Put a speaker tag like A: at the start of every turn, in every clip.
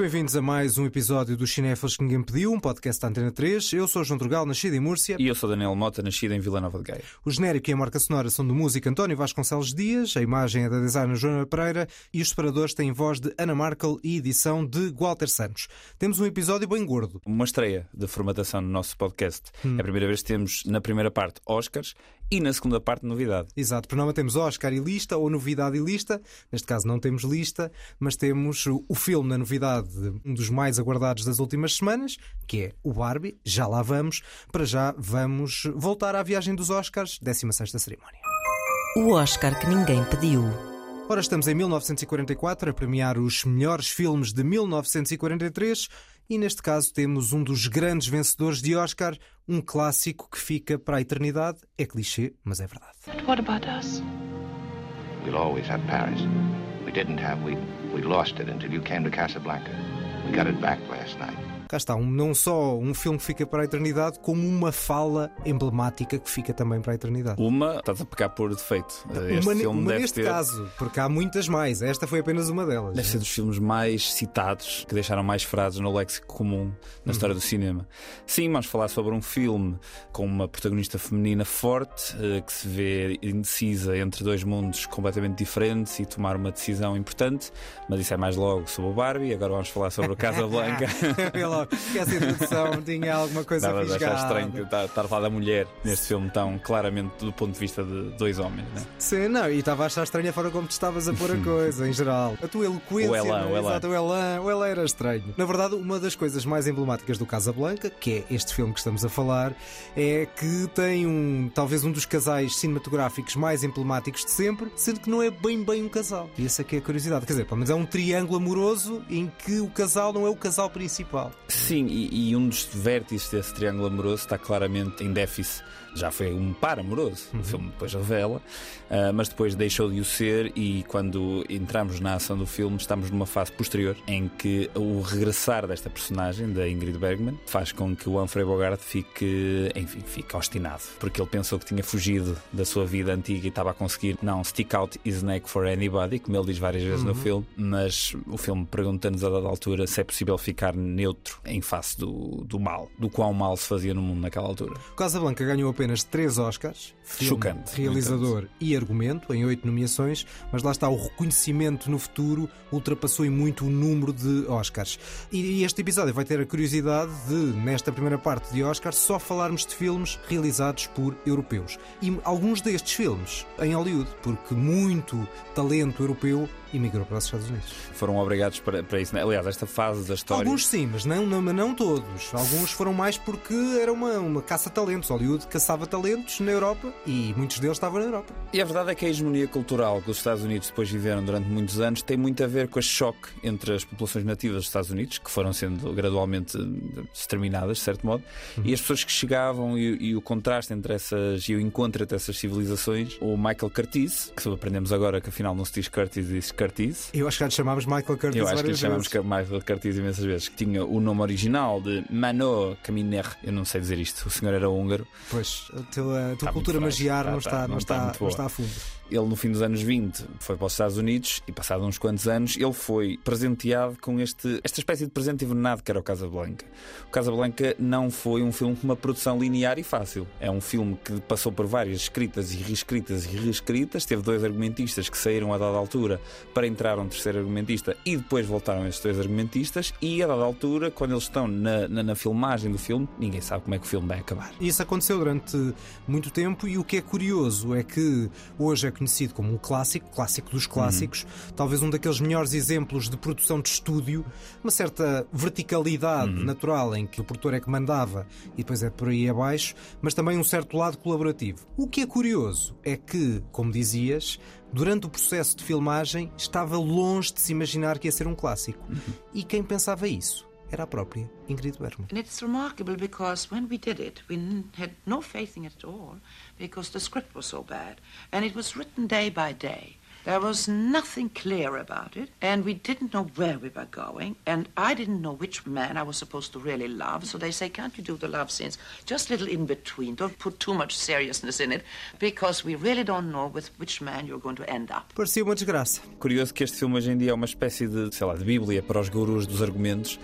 A: Muito bem-vindos a mais um episódio dos Cinéfilos que Ninguém Pediu, um podcast da Antena 3. Eu sou João Trugal, nascido em Múrcia.
B: E eu sou Daniel Mota, nascido em Vila Nova de Gaia.
A: O genérico e a marca sonora são do músico António Vasconcelos Dias, a imagem é da designer Joana Pereira e os separadores têm voz de Ana Markel e edição de Walter Santos. Temos um episódio bem gordo.
B: Uma estreia de formatação no nosso podcast.
A: Hum.
B: É a primeira vez que temos, na primeira parte, Oscars e na segunda parte, novidade.
A: Exato, por norma temos Oscar e lista ou novidade e lista. Neste caso não temos lista, mas temos o filme na novidade, um dos mais aguardados das últimas semanas, que é o Barbie. Já lá vamos. Para já vamos voltar à viagem dos Oscars, 16ª cerimónia.
C: O Oscar que ninguém pediu.
A: Ora, estamos em 1944 a premiar os melhores filmes de 1943 e neste caso temos um dos grandes vencedores de Oscar, um clássico que fica para a eternidade. É clichê, mas é verdade.
D: What about us?
E: We'll always have Paris. We didn't have, we, we lost it until you came to Casablanca. We got it back last night.
A: Cá está, um, não só um filme que fica para a eternidade, como uma fala emblemática que fica também para a eternidade.
B: Uma, estás a pecar por defeito. Este
A: uma,
B: filme
A: uma neste
B: ter,
A: caso, porque há muitas mais. Esta foi apenas uma delas.
B: Deve ser dos filmes mais citados, que deixaram mais frases no léxico comum
A: Uhum.
B: na história do cinema. Sim, vamos falar sobre um filme com uma protagonista feminina forte, eh, que se vê indecisa entre dois mundos completamente diferentes e tomar uma decisão importante, mas isso é mais logo sobre o Barbie. Agora vamos falar sobre o Casablanca.
A: Vê logo que essa introdução tinha alguma coisa
B: Dava de achar
A: fisgada.
B: estranho estar estar a falar da mulher neste filme tão claramente do ponto de vista de dois homens. Né?
A: Sim, não, e estava a achar estranha a forma como tu estavas a pôr a coisa, em geral. A tua eloquência.
B: O elan,
A: não
B: o elan.
A: Exato, o elan. O elan era estranho. Na verdade, uma das coisas mais emblemáticas do Casablanca, que é este filme que estamos a falar, é que tem um, talvez um dos casais cinematográficos mais emblemáticos de sempre, sendo que não é bem bem um casal. E essa é que é a curiosidade. Quer dizer, pelo menos é um triângulo amoroso em que o casal não é o casal principal.
B: Sim, e, e um dos vértices desse triângulo amoroso está claramente em déficit. Já foi um par amoroso, o filme depois revela, ah, mas depois deixou de o ser. E quando entramos na ação do filme, estamos numa fase posterior em que o regressar desta personagem, da Ingrid Bergman, faz com que o Humphrey Bogart fique, enfim, fique obstinado, porque ele pensou que tinha fugido da sua vida antiga e estava a conseguir não stick out his neck for anybody, como ele diz várias vezes no filme, mas o filme pergunta-nos a dada altura se é possível ficar neutro em face do, do mal, do quão mal se fazia no mundo naquela altura.
A: Casablanca ganhou apenas três Oscars, filme,
B: Chocante,
A: realizador e argumento, em oito nomeações, mas lá está o reconhecimento no futuro ultrapassou em muito o número de Oscars. E, e este episódio vai ter a curiosidade de, nesta primeira parte de Oscars, só falarmos de filmes realizados por europeus. E alguns destes filmes em Hollywood, porque muito talento europeu imigrou para os Estados Unidos.
B: Foram obrigados para, para isso. né? Aliás, esta fase da história.
A: Alguns sim, mas não, não, não todos. Alguns foram mais porque era uma, uma caça-talentos. Hollywood caçava talentos na Europa e muitos deles estavam na Europa.
B: E a verdade é que a hegemonia cultural que os Estados Unidos depois viveram durante muitos anos tem muito a ver com este choque entre as populações nativas dos Estados Unidos, que foram sendo gradualmente eh, exterminadas, de certo modo, e as pessoas que chegavam e, e o contraste entre essas e o encontro entre essas civilizações. O Michael Curtiz, que aprendemos agora que afinal não se diz Curtis, diz Curtiz.
A: Eu acho que já lhe chamámos Michael Curtis
B: Eu acho que lhe
A: vezes.
B: Michael Curtiz imensas vezes, que tinha o nome original de Mano Caminer. Eu não sei dizer isto, o senhor era húngaro.
A: Pois, a tua, a tua
B: Está
A: cultura magiar
B: Está-
A: não,
B: está- não está
A: não está a fundo.
B: Ele, no fim dos anos 20, foi para os Estados Unidos e, passado uns quantos anos, ele foi presenteado com este, esta espécie de presente envenenado que era o Casablanca. O Casablanca não foi um filme com uma produção linear e fácil. É um filme que passou por várias escritas e reescritas e reescritas. Teve dois argumentistas que saíram a dada altura para entrar um terceiro argumentista e depois voltaram esses dois argumentistas. E a dada altura, quando eles estão na, na, na filmagem do filme, ninguém sabe como é que o filme vai acabar.
A: Isso aconteceu durante muito tempo e o que é curioso é que hoje é conhecido como um clássico, clássico dos clássicos, talvez um daqueles melhores exemplos de produção de estúdio, uma certa verticalidade natural em que o produtor é que mandava e depois é por aí abaixo, mas também um certo lado colaborativo. O que é curioso é que, como dizias, durante o processo de filmagem estava longe de se imaginar que ia ser um clássico. E quem pensava isso era própria Ingrid Bergman.
D: And it's remarkable because when we did it, we had no faith in it at all because the script was so bad. And it was written day by day. There was nothing clear about it, and we didn't know where we were going, and I didn't know which man I was supposed to really love. So they say, Can't you do the love scenes just a little in between? Don't put too much seriousness in it, because we really don't know with which man you're going to end up.
A: Parecia uma desgraça.
B: Curioso que este filme hoje em dia é uma espécie de, sei lá, de bíblia para os gurus dos argumentos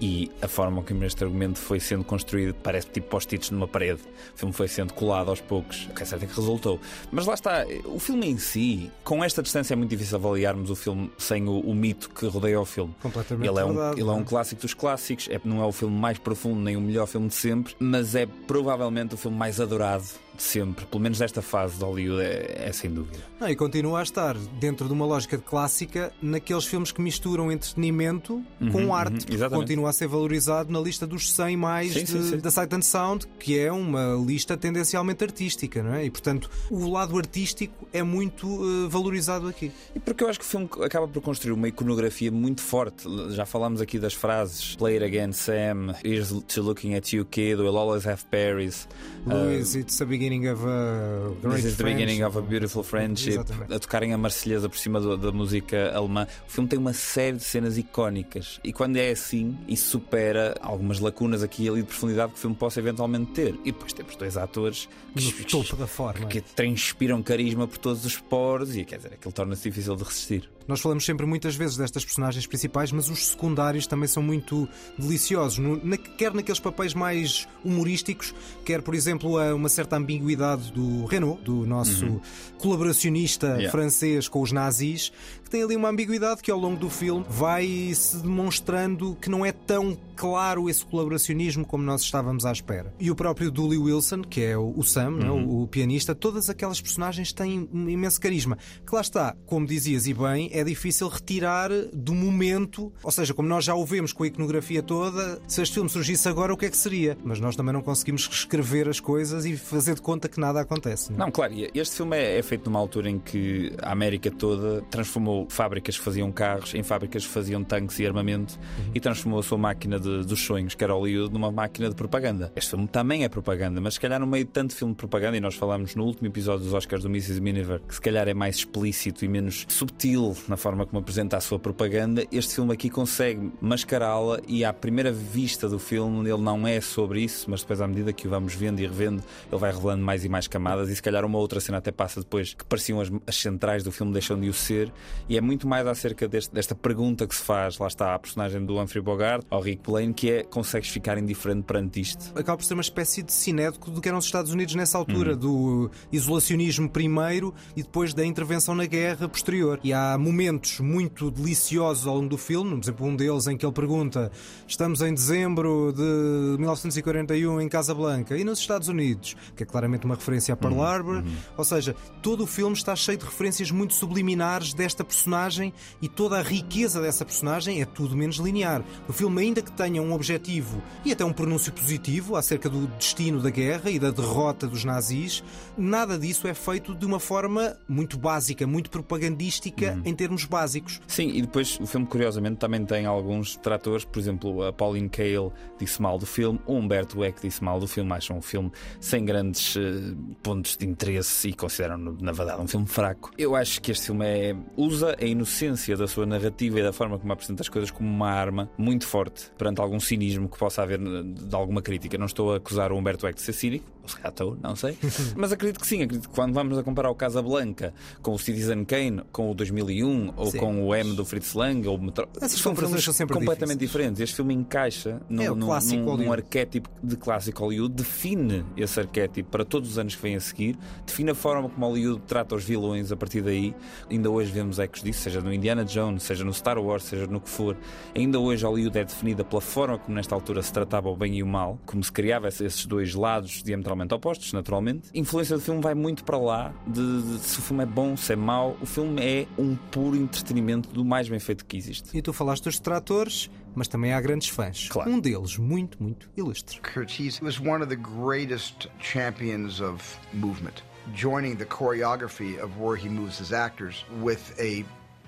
B: e a forma como este argumento foi sendo construído parece tipo post-its numa parede. O filme foi sendo colado aos poucos. O que é certo é que resultou. Mas lá está, o filme em si, com esta distância é muito difícil avaliarmos o filme sem o, o mito que rodeia o filme.
A: Completamente
B: Ele é um,
A: verdade,
B: ele é um
A: é?
B: clássico dos clássicos, é, não é o filme mais profundo nem o melhor filme de sempre, mas é provavelmente o filme mais adorado de sempre. Pelo menos desta fase de Hollywood é, é sem dúvida.
A: Não, e continua a estar dentro de uma lógica de clássica naqueles filmes que misturam entretenimento com arte.
B: uhum,
A: porque
B: exatamente.
A: continua a ser valorizado na lista dos 100 mais
B: Sim,
A: de-
B: sim, sim.
A: da Sight and Sound, que é uma lista tendencialmente artística, não é? E portanto, o lado artístico é muito eh, valorizado aqui.
B: E porque eu acho que o filme acaba por construir uma iconografia muito forte. Já falámos aqui das frases Play it again, Sam, Here's to looking at you, kid, We'll always have Paris.
A: Louis, it's the beginning of a great
B: This is the beginning of a beautiful friendship.
A: Exatamente.
B: A tocarem a Marselhesa por cima do- da música alemã. O filme tem uma série de cenas icónicas. E quando é assim, isso supera algumas lacunas aqui e ali de profundidade que o filme possa eventualmente ter. E depois temos dois atores que,
A: topo da forma.
B: que transpiram carisma por todos os poros e quer dizer, aquilo torna-se difícil de resistir.
A: Nós falamos sempre muitas vezes destas personagens principais, mas os secundários também são muito deliciosos, no- na- quer naqueles papéis mais humorísticos, quer, por exemplo, a uma certa ambiguidade do Renault, do nosso colaboracionista
B: Yeah.
A: francês com os nazis, tem ali uma ambiguidade que ao longo do filme vai se demonstrando que não é tão claro esse colaboracionismo como nós estávamos à espera. E o próprio Dooley Wilson, que é o, Sam, não é? o, o pianista, todas aquelas personagens têm um imenso carisma. Que lá está, como dizias e bem, é difícil retirar do momento, ou seja, como nós já o vemos com a iconografia toda, se este filme surgisse agora, o que é que seria? Mas nós também não conseguimos reescrever as coisas e fazer de conta que nada acontece. não é?
B: Não, claro, este filme é, é feito numa altura em que a América toda transformou fábricas que faziam carros em fábricas que faziam tanques e armamento e transformou a sua máquina de- dos sonhos, que era Hollywood, numa máquina de propaganda. Este filme também é propaganda, mas se calhar no meio de tanto filme de propaganda, e nós falámos no último episódio dos Oscars do Mrs. Miniver, que se calhar é mais explícito e menos subtil na forma como apresenta a sua propaganda, este filme aqui consegue mascará-la e à primeira vista do filme ele não é sobre isso, mas depois à medida que o vamos vendo e revendo, ele vai revelando mais e mais camadas e se calhar uma outra cena até passa depois que pareciam as, as centrais do filme deixam de o ser e é muito mais acerca deste- desta pergunta que se faz, lá está a personagem do Humphrey Bogart, ao Rick Blaine, que é consegues ficar indiferente perante isto?
A: acaba por ser uma espécie de cinético do que eram os Estados Unidos nessa altura, do isolacionismo primeiro e depois da intervenção na guerra posterior. E há momentos muito deliciosos ao longo do filme, por exemplo, um deles em que ele pergunta: Estamos em dezembro de 1941 em Casablanca e nos Estados Unidos, que é claramente uma referência a Pearl Harbor. Ou seja, todo o filme está cheio de referências muito subliminares desta personagem e toda a riqueza dessa personagem é tudo menos linear. O filme, ainda que tenha um objetivo e até um pronúncio positivo acerca do destino da guerra e da derrota dos nazis, nada disso é feito de uma forma muito básica, muito propagandística em termos básicos.
B: Sim, e depois o filme, curiosamente, também tem alguns tratores. Por exemplo, a Pauline Kael disse mal do filme, o Humberto Eco disse mal do filme. Acham um filme sem grandes eh, pontos de interesse e consideram-no, na verdade, um filme fraco. Eu acho que este filme é, usa a inocência da sua narrativa e da forma como apresenta as coisas como uma arma muito forte perante algum cinismo que possa haver de alguma crítica. Não estou a acusar o Humberto Eco de ser cínico, se calhar estou, não sei. Mas acredito que sim, acredito que quando vamos a comparar o Casablanca com o Citizen Kane, com o 2001 ou
A: Sim.
B: com o M do Fritz Lang ou o Metro...
A: Essas
B: são
A: comparações
B: filmes
A: são sempre
B: completamente
A: difíceis.
B: diferentes. Este filme encaixa num,
A: É
B: num- num- arquétipo de clássico Hollywood, define esse arquétipo para todos os anos que vêm a seguir, define a forma como Hollywood trata os vilões a partir daí. Ainda hoje vemos ecos disso, seja no Indiana Jones, seja no Star Wars, seja no que for. Ainda hoje Hollywood é definida pela forma como nesta altura se tratava o bem e o mal, como se criava esses dois lados diametralmente opostos, naturalmente. A influência do filme vai muito para lá de, de se o filme é bom, se é mau. O filme é um puro entretenimento do mais bem feito que existe.
A: E tu falaste dos detratores, mas também há grandes fãs.
B: Claro.
A: Um deles muito, muito ilustre.
F: Curtiz was one of the greatest champions of movement, joining the choreography of where he moves his actors with a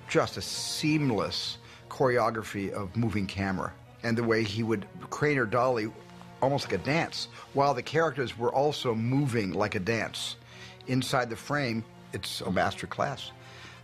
F: just a seamless choreography of moving camera and the way he would crane or dolly almost like a dance while the characters were also moving like a dance inside the frame it's a master class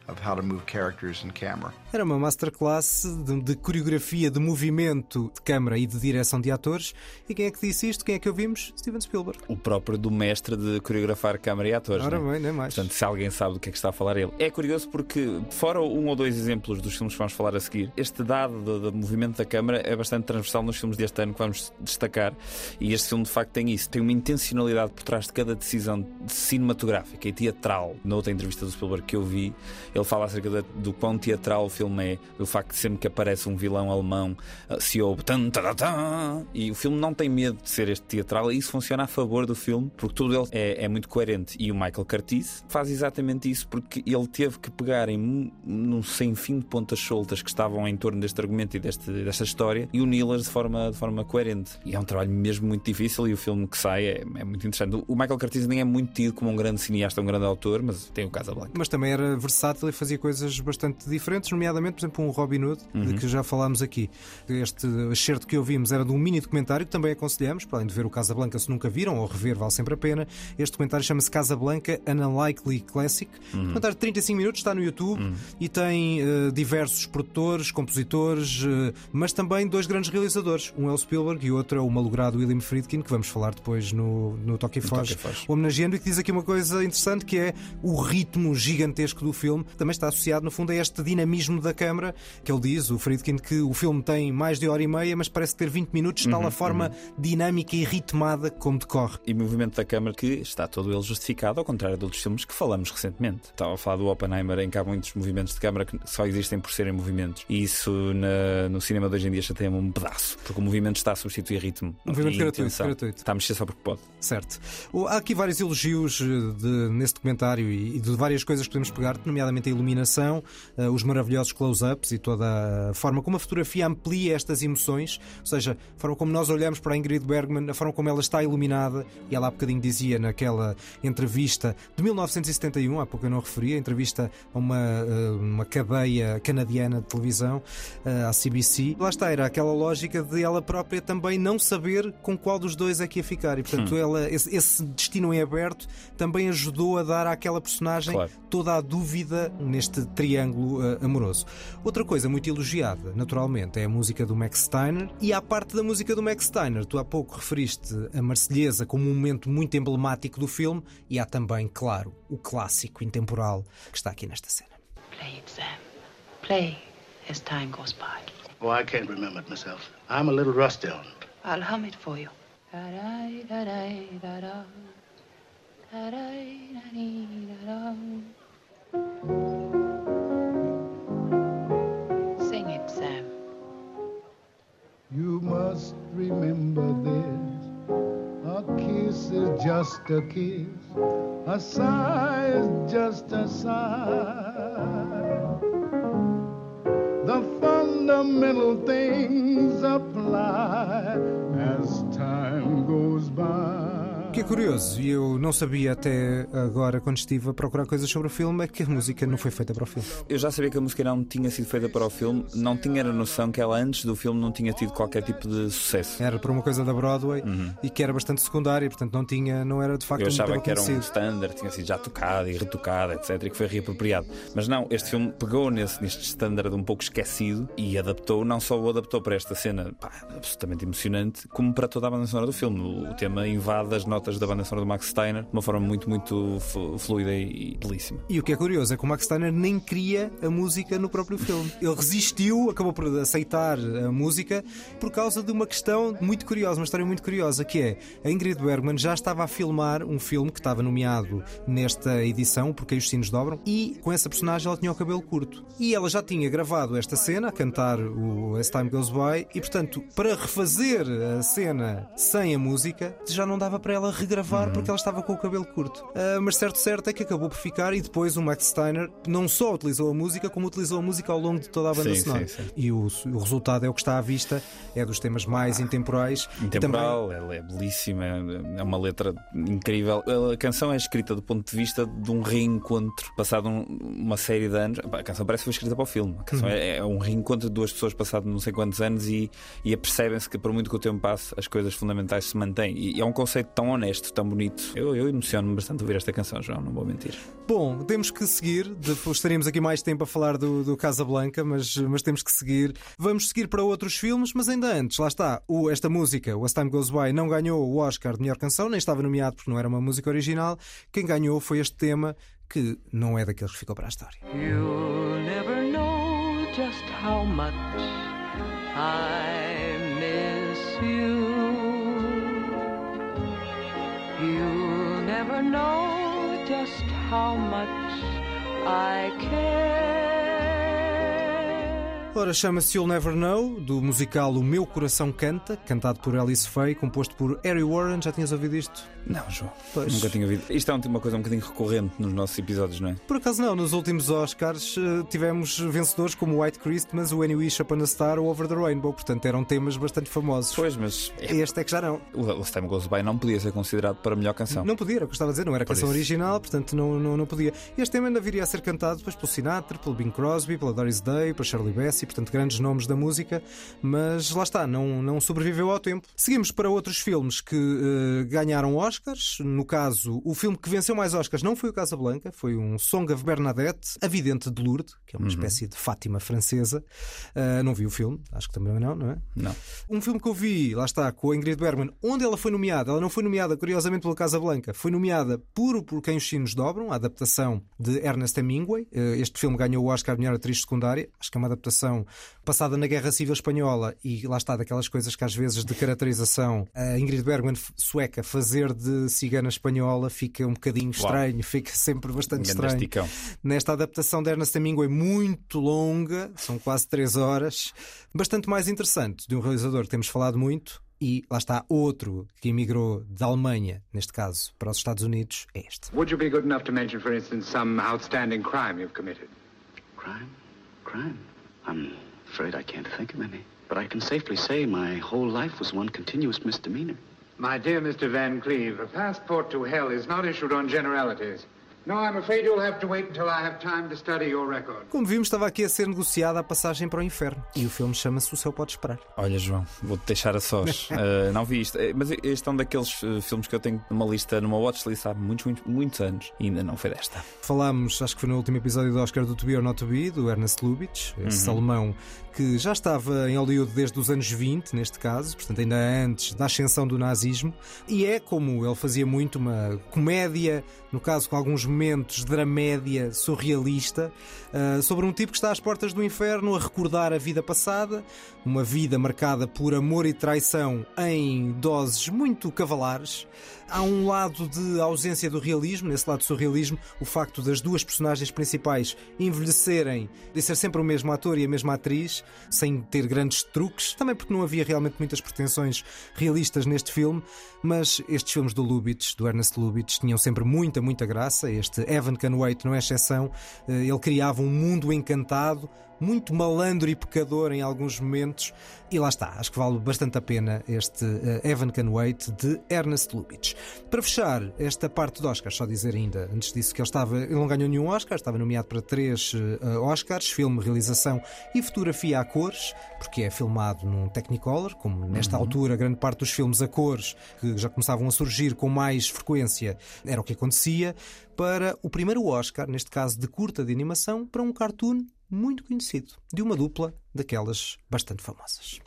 F: of how to move characters in camera.
A: Era uma masterclass de, de, coreografia, de movimento de câmara e de direção de atores. E quem é que disse isto? Quem é que ouvimos? Steven Spielberg.
B: O próprio do mestre de coreografar câmara e atores.
A: Ora
B: né?
A: bem, nem mais.
B: Portanto, se alguém sabe do que é que está a falar ele. É curioso porque, fora um ou dois exemplos dos filmes que vamos falar a seguir, este dado do, do movimento da câmara é bastante transversal nos filmes deste ano que vamos destacar. E este filme, de facto, tem isso. Tem uma intencionalidade por trás de cada decisão cinematográfica e teatral. Na outra entrevista do Spielberg que eu vi, ele fala acerca do quão teatral o filme é, do facto de sempre que aparece um vilão alemão uh, se ouve tan, tan, tan, e o filme não tem medo de ser este teatral e isso funciona a favor do filme porque tudo ele é, é muito coerente. E o Michael Curtiz faz exatamente isso porque ele teve que pegar em num sem fim de pontas soltas que estavam em torno deste argumento e deste, desta história e uni-las de forma, de forma coerente. E é um trabalho mesmo muito difícil e o filme que sai é, é muito interessante. O Michael Curtiz nem é muito tido como um grande cineasta, um grande autor, mas tem o Casablanca.
A: Mas também era versátil e fazia coisas bastante diferentes, nomeadamente, por exemplo, um Robin Hood, uhum. de que já falámos aqui. Este excerto que ouvimos era de um mini documentário que também aconselhamos, para além de ver o Casablanca se nunca viram, ou rever, vale sempre a pena. Este documentário chama-se Casablanca An Unlikely Classic. Uhum. documentário de 35 minutos, está no YouTube uhum. e tem uh, diversos produtores, compositores, uh, mas também dois grandes realizadores. Um é o Spielberg e o outro é o malogrado William Friedkin, que vamos falar depois no, no Toque e Foz, homenageando, e que diz aqui uma coisa interessante que é o ritmo gigantesco do filme também está associado, no fundo, a este dinamismo da câmara, que ele diz, o Friedkin, que o filme tem mais de hora e meia, mas parece ter 20 minutos, tal uhum, a forma uhum. dinâmica e ritmada como decorre.
B: E movimento da câmara que está todo ele justificado, ao contrário de outros filmes que falamos recentemente. Estava a falar do Oppenheimer, em que há muitos movimentos de câmara que só existem por serem movimentos. E isso na, no cinema de hoje em dia chateia-me um pedaço, porque o movimento está a substituir ritmo.
A: Movimento gratuito, gratuito.
B: Está a mexer só porque pode.
A: Certo. Há aqui vários elogios eh, de, nesse documentário e de várias coisas que podemos pegar, nomeadamente a iluminação, uh, os maravilhosos close-ups e toda a forma como a fotografia amplia estas emoções, ou seja, a forma como nós olhamos para a Ingrid Bergman, a forma como ela está iluminada, e ela há bocadinho dizia naquela entrevista de 1971, há pouco eu não referi, a entrevista a uma, uh, uma cadeia canadiana de televisão, a CBC. Lá está, era aquela lógica de ela própria também não saber com qual dos dois é que ia ficar, e portanto hum. ela, esse, esse destino em aberto também ajudou a dar àquela personagem claro. toda a dúvida neste triângulo uh, amoroso. Outra coisa muito elogiada, naturalmente, é a música do Max Steiner e a parte da música do Max Steiner. Tu há pouco referiste a Marselhesa como um momento muito emblemático do filme e há também, claro, o clássico intemporal que está aqui nesta cena. Play it, Sam. Play as time goes by. Oh, I can't remember it myself. I'm a little rusty on it. I'll hum it for you. Sing You must remember this. A kiss is just a kiss. A sigh is just a sigh. The fundamental things apply as time goes by. Que é curioso, e eu não sabia até agora, quando estive a procurar coisas sobre o filme, é que a música não foi feita para o filme.
B: Eu já sabia que a música não tinha sido feita para o filme, não tinha a noção que ela antes do filme não tinha tido qualquer tipo de sucesso.
A: Era para uma coisa da Broadway uhum. e que era bastante secundária, portanto não tinha, não era de facto
B: Eu achava
A: um
B: que era um standard, tinha sido já tocado e retocado, etc, e que foi reapropriado. Mas não, este filme pegou nesse, neste standard um pouco esquecido e adaptou, não só o adaptou para esta cena pá, absolutamente emocionante, como para toda a banda sonora do filme. O tema invade as notas notas da banda sonora do Max Steiner de uma forma muito, muito fluida e belíssima.
A: E o que é curioso é que o Max Steiner nem cria a música no próprio filme. Ele resistiu, acabou por aceitar a música por causa de uma questão muito curiosa, uma história muito curiosa, que é a Ingrid Bergman já estava a filmar um filme que estava nomeado nesta edição, Porque os Sinos Dobram, e com essa personagem ela tinha o cabelo curto. E ela já tinha gravado esta cena, a cantar o As Time Goes By, e portanto, para refazer a cena sem a música, já não dava para ela regravar porque ela estava com o cabelo curto. Uh, mas certo, certo é que acabou por ficar e depois o Max Steiner não só utilizou a música, como utilizou a música ao longo de toda a banda sim, sonora. Sim, sim. E o, o, resultado é o que está à vista, é dos temas mais ah, intemporais.
B: Intemporal, também... ela é belíssima, é uma letra incrível. A canção é escrita do ponto de vista de um reencontro passado um, uma série de anos. A canção parece que foi escrita para o filme. A canção uhum. é, é, um reencontro de duas pessoas passado não sei quantos anos e, e percebem-se que por muito que o tempo passe, as coisas fundamentais se mantêm. E é um conceito tão honesto, tão bonito. Eu, eu emociono-me bastante a ouvir esta canção, João, não vou mentir.
A: Bom, temos que seguir. Estaríamos aqui mais tempo a falar do, do Casablanca, mas, mas temos que seguir. Vamos seguir para outros filmes, mas ainda antes, lá está, o, esta música, o As Time Goes By, não ganhou o Oscar de melhor canção, nem estava nomeado porque não era uma música original. Quem ganhou foi este tema, que não é daqueles que ficou para a história.
G: You'll never know just how much I know just how much I care.
A: Ora, chama-se You'll Never Know, do musical O Meu Coração Canta, cantado por Alice Faye, composto por Harry Warren. Já tinhas ouvido isto?
B: Não, João.
A: Pois.
B: Nunca tinha ouvido. Isto é uma coisa um bocadinho recorrente nos nossos episódios, não é?
A: Por acaso não, nos últimos Oscars eh, tivemos vencedores como White Christmas, o Any Wish Upon a Star ou Over the Rainbow, portanto eram temas bastante famosos.
B: Pois, mas
A: Este é que já não.
B: o Last Time Goes By não podia ser considerado para a melhor canção.
A: Não podia, era o que eu estava a dizer, não era canção
B: isso.
A: original, portanto não, não, não podia. Este tema ainda viria a ser cantado depois pelo Sinatra, pelo Bing Crosby, pela Doris Day, pela Shirley Bassey, portanto grandes nomes da música, mas lá está, não, não sobreviveu ao tempo. Seguimos para outros filmes que eh, ganharam Oscars. No caso, o filme que venceu mais Oscars não foi o Casablanca, foi um Song of Bernadette, A Vidente de Lourdes, que é uma espécie de Fátima francesa. Eh, não vi o filme, acho que também não, não é?
B: Não.
A: Um filme que eu vi, lá está, com a Ingrid Bergman, onde ela foi nomeada. Ela não foi nomeada, curiosamente, pela Casa Blanca. Foi nomeada por Por Quem os Sinos Dobram, a adaptação de Ernest Hemingway. Eh, Este filme ganhou o Oscar de melhor atriz secundária. Acho que é uma adaptação passada na Guerra Civil Espanhola e lá está, daquelas coisas que às vezes de caracterização a Ingrid Bergman sueca fazer de cigana espanhola fica um bocadinho estranho, fica sempre bastante estranho
B: esticão.
A: nesta adaptação de Ernest Hemingway muito longa, são quase três horas, bastante mais interessante, de um realizador que temos falado muito. E lá está outro que emigrou da Alemanha, neste caso, para os Estados Unidos, é este.
H: Would you be good enough to mention, for instance, some outstanding crime you've committed?
I: Crime? Crime? I'm afraid I can't think of any. But I can safely say my whole life was one continuous misdemeanor.
H: My dear Mr. Van Cleve, a passport to hell is not issued on generalities. No, I'm afraid you'll have to wait until I have time to study your record.
A: Como vimos, estava aqui a ser negociada a passagem para o inferno. E o filme chama-se O Céu Pode Esperar.
B: Olha, João, vou-te deixar a sós. Uh, não vi isto, Eh, mas este é um daqueles uh, filmes que eu tenho numa lista, numa watchlist há muitos, muitos, muitos anos e ainda não foi desta.
A: Falámos, acho que foi no último episódio do Oscar do To Be or Not To Be, do Ernest Lubitsch, esse alemão que já estava em Hollywood desde os anos 20, neste caso, portanto, ainda antes da ascensão do nazismo, e é como ele fazia muito uma comédia, no caso com alguns momentos dramédia surrealista, ah, sobre um tipo que está às portas do inferno a recordar a vida passada, uma vida marcada por amor e traição em doses muito cavalares. Há um lado de ausência do realismo, nesse lado do surrealismo, o facto das duas personagens principais envelhecerem e ser sempre o mesmo ator e a mesma atriz, sem ter grandes truques, também porque não havia realmente muitas pretensões realistas neste filme, mas estes filmes do Lubitsch, do Ernest Lubitsch, tinham sempre muita, muita graça. Este Evan Can Wait não é exceção. Eh, Ele criava um mundo encantado, muito malandro e pecador em alguns momentos. E lá está, acho que vale bastante a pena este eh, Evan Can Wait de Ernest Lubitsch. Para fechar esta parte do Oscar, só dizer ainda, antes disso, que ele estava, ele não ganhou nenhum Oscar, estava nomeado para três eh, Oscars, filme, realização e fotografia a cores, porque é filmado num Technicolor, como nesta altura grande parte dos filmes a cores que já começavam a surgir com mais frequência era o que acontecia, para o primeiro Oscar, neste caso de curta de animação, para um cartoon muito conhecido, de uma dupla daquelas bastante famosas.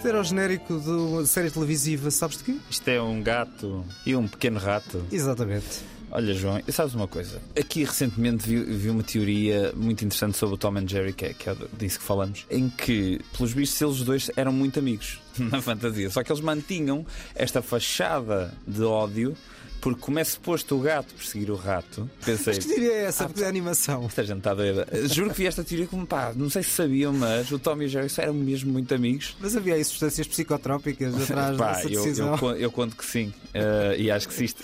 A: Isto era o genérico de uma série televisiva, sabes de quê?
B: Isto é um gato e um pequeno rato.
A: Exatamente.
B: Olha, João, sabes uma coisa? Aqui recentemente vi, vi uma teoria muito interessante sobre o Tom and Jerry, que é, que é disso que falamos, em que, pelos vistos, eles dois eram muito amigos na fantasia. Só que eles mantinham esta fachada de ódio, porque como é suposto o gato perseguir o rato, pensei.
A: Mas que diria é essa? Porque é animação.
B: Esta gente está doida. Juro que vi esta teoria como pá, não sei se sabiam, mas o Tom e o Jerry eram mesmo muito amigos.
A: Mas havia aí substâncias psicotrópicas atrás
B: Pá,
A: dessa
B: eu,
A: decisão.
B: eu, con- eu conto que sim. Eh, e acho que se isto.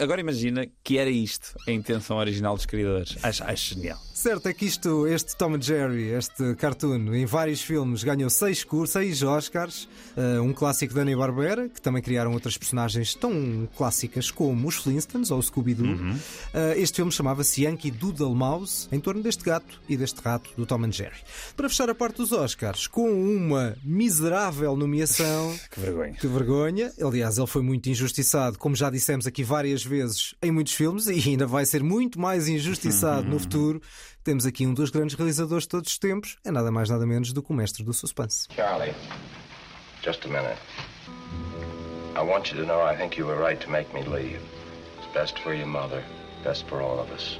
B: Agora imagina que era isto a intenção original dos criadores. Acho, acho genial.
A: Certo é que isto, este Tom and Jerry, este cartoon, em vários filmes ganhou seis, cur- seis Oscars, eh, um clássico da Hanna-Barbera, que também criaram outras personagens tão clássicas como os Flintstones ou o Scooby-Doo. Eh, este filme chamava-se Yankee Doodle Mouse, em torno deste gato e deste rato do Tom and Jerry. Para fechar a parte dos Oscars, com uma miserável nomeação
B: Que vergonha.
A: que vergonha. Aliás, ele foi muito injustiçado, como já dissemos aqui várias vezes em muitos filmes, e ainda vai ser muito mais injustiçado no futuro. Temos aqui um dos grandes realizadores de todos os tempos, é nada mais nada menos do que o mestre do suspense.
E: Charlie, just a minute. I want you to know I think you were right to make me leave. It's best for your mother, best for all of us.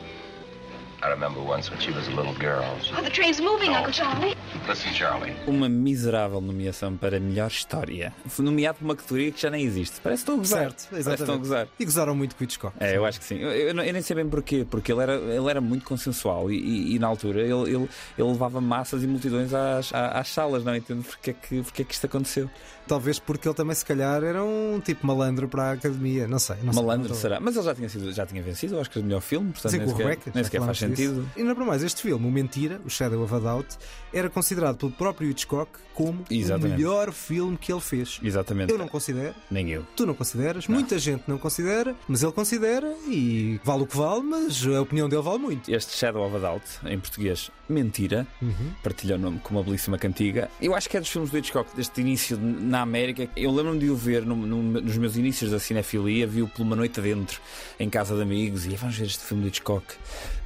B: Uma miserável nomeação para melhor história. Foi nomeado por uma categoria que já nem existe. Parece que estão a gozar.
A: Certo,
B: Parece que estão a
A: exatamente.
B: gozar.
A: E gozaram muito com o Hitchcock.
B: É, eu acho que sim. Eu, eu não- eu nem sei bem porquê, porque ele era, ele era muito consensual e, e- e na altura ele, ele, ele levava massas e multidões às, às, às salas, não entendo porque é, que, porque é que isto aconteceu.
A: Talvez porque ele também, se calhar, era um tipo malandro para a academia. Não sei. Não sei,
B: Malandro
A: não tô-
B: será? Mas ele já tinha, sido, já tinha vencido, eu acho que é o melhor filme, portanto
A: Sim,
B: nem
A: com o
B: sequer, nem sequer faz
A: falámos
B: sentido.
A: E não é para mais, este filme, o Mentira, o Shadow of a Doubt, era considerado pelo próprio Hitchcock como
B: Exatamente.
A: o melhor filme que ele fez.
B: Exatamente.
A: Eu não considero,
B: Nem eu.
A: Tu não consideras, muita gente não considera, mas ele considera e vale o que vale, mas a opinião dele vale muito.
B: Este Shadow of a Doubt, em português, Mentira,
A: Uhum.
B: partilha o nome com uma belíssima cantiga. Eu acho que é dos filmes do Hitchcock, deste início de- na América. Eu lembro-me de o ver no- no- nos meus inícios da cinefilia, vi-o por uma noite adentro, em casa de amigos, e vamos ver este filme do Hitchcock.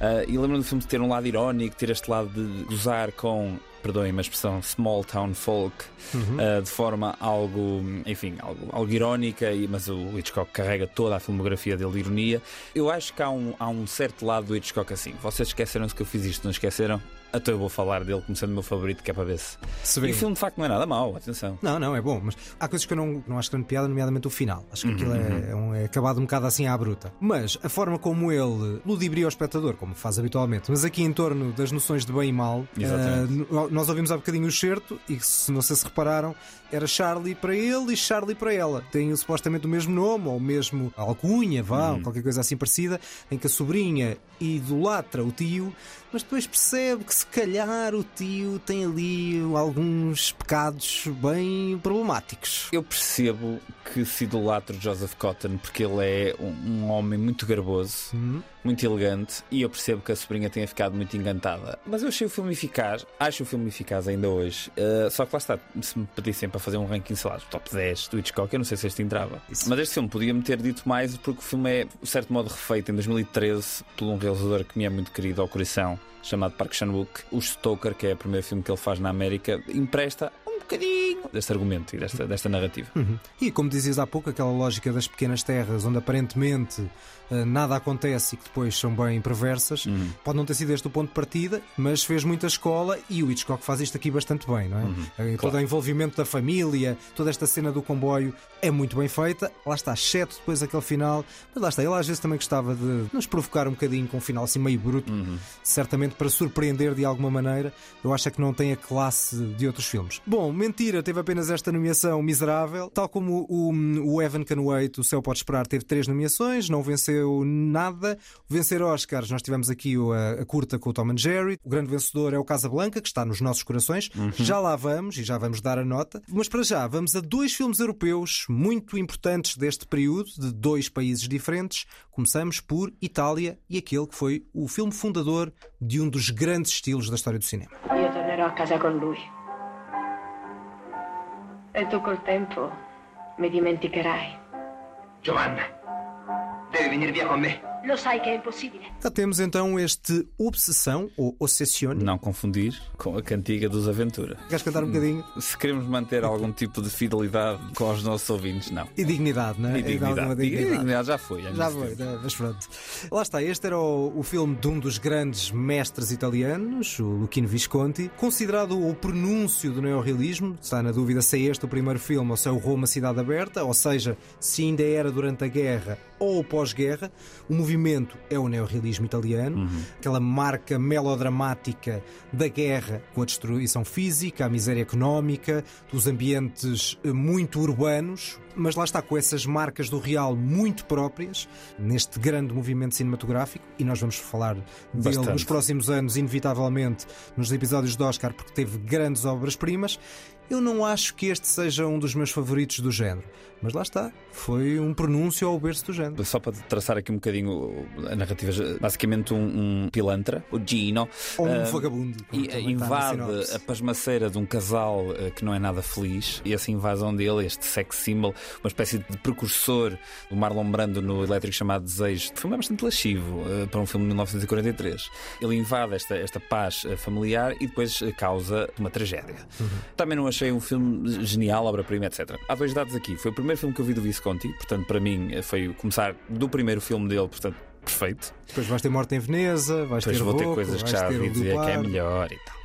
B: Ah, e lembro-me do filme de ter um lado irónico, ter este lado de gozar com. Perdoem-me a expressão small town folk ah, de forma algo, enfim, algo, algo irónica, mas o Hitchcock carrega toda a filmografia dele de ironia. Eu acho que há um, há um certo lado do Hitchcock assim. Vocês esqueceram-se que eu fiz isto, não esqueceram? Até eu vou falar dele como sendo o meu favorito, que é para ver se.
A: Se
B: E o filme de facto não é nada mau, atenção.
A: Não, não, é bom, mas há coisas que eu não, não acho grande piada, nomeadamente o final. Acho que aquilo é, é um- é acabado um bocado assim à bruta. Mas a forma como ele ludibria o espectador, como faz habitualmente, mas aqui em torno das noções de bem e mal, n- nós ouvimos há bocadinho o certo e se não sei se repararam, era Charlie para ele e Charlie para ela. Têm supostamente o mesmo nome ou o mesmo alcunha, vá, ou qualquer coisa assim parecida, em que a sobrinha idolatra o tio, mas depois percebe que se calhar o tio tem ali alguns pecados bem problemáticos.
B: Eu percebo que se idolatro Joseph Cotton porque ele é um, um homem muito garboso, muito elegante, e eu percebo que a sobrinha tenha ficado muito encantada. Mas eu achei o filme eficaz, acho o filme eficaz ainda hoje. Uh, só que lá está, se me pedissem para fazer um ranking, sei lá, top 10 do Hitchcock, eu não sei se este entrava. Mas este filme podia-me ter dito mais porque o filme é, de certo modo, refeito em 2013 por um realizador que me é muito querido ao coração, chamado Park Chan-wook. O Stoker, que é o primeiro filme que ele faz na América, empresta um bocadinho deste argumento e desta, desta narrativa.
A: Uhum. E como dizias há pouco, aquela lógica das pequenas terras onde aparentemente nada acontece e que depois são bem perversas, pode não ter sido este o ponto de partida, mas fez muita escola e o Hitchcock faz isto aqui bastante bem, não é? Eh, Todo o envolvimento da família, toda esta cena do comboio é muito bem feita. Lá está, exceto depois aquele final, mas lá está, ele às vezes também gostava de nos provocar um bocadinho com um final assim meio bruto, certamente para surpreender de alguma maneira. Eu acho é que não tem a classe de outros filmes. Bom, mentira, teve apenas esta nomeação miserável, tal como o, o Evan Canwait, o Céu Pode Esperar, teve três nomeações, não venceu nada. Vencer Oscars, nós tivemos aqui o- a, a curta com o Tom and Jerry. O grande vencedor é o Casablanca, que está nos nossos corações. Já lá vamos e já vamos dar a nota. Mas para já, vamos a dois filmes europeus muito importantes deste período, de dois países diferentes. Começamos por Itália e aquele que foi o filme fundador de um dos grandes estilos da história do cinema.
J: Io tornerò a casa con lui. E tu col tempo mi dimenticherai.
K: Giovanna, devi venire via con me.
J: Lo sai è impossibile.
A: Já temos então este Obsessão, ou Obsessione.
B: Não confundir com a cantiga dos Aventura.
A: Queres cantar um bocadinho?
B: Se queremos manter algum tipo de fidelidade com os nossos ouvintes, não.
A: E dignidade, não é?
B: E dignidade.
A: alguma
B: E dignidade já foi.
A: Já
B: de
A: foi, né? mas pronto. Lá está, este era o, o filme de um dos grandes mestres italianos, o Luchino Visconti, considerado o pronúncio do neorrealismo. Está na dúvida se é este o primeiro filme ou se é o Roma Cidade Aberta, ou seja, se ainda era durante a guerra ou pós-guerra. O movimento é o neorrealismo italiano, aquela marca melodramática da guerra com a destruição física, a miséria económica, dos ambientes eh, muito urbanos, mas lá está com essas marcas do real muito próprias neste grande movimento cinematográfico e nós vamos falar dele
B: Bastante.
A: nos próximos anos, inevitavelmente, nos episódios do Oscar, porque teve grandes obras-primas. Eu não acho que este seja um dos meus favoritos do género, mas lá está, foi um pronúncio ao berço do género.
B: Só para traçar aqui um bocadinho a narrativa, basicamente um, um pilantra, o Gino,
A: Ou um
B: ah,
A: vagabundo.
B: e, invade a pasmaceira de um casal ah, que não é nada feliz e essa invasão dele, este sex symbol, uma espécie de precursor do Marlon Brando no elétrico chamado Desejo, foi bastante lascivo ah, para um filme de 1943. Ele invade esta, esta paz familiar e depois causa uma tragédia. Também não achei um filme genial, obra-prima, etc. Há dois dados aqui. Foi o primeiro filme que eu vi do Visconti, portanto, para mim, eh, foi começar do primeiro filme dele, portanto, perfeito.
A: Depois vais ter Morte em Veneza, vais
B: Depois
A: ter
B: vou ter coisas que já ouvi dizer que é melhor e tal.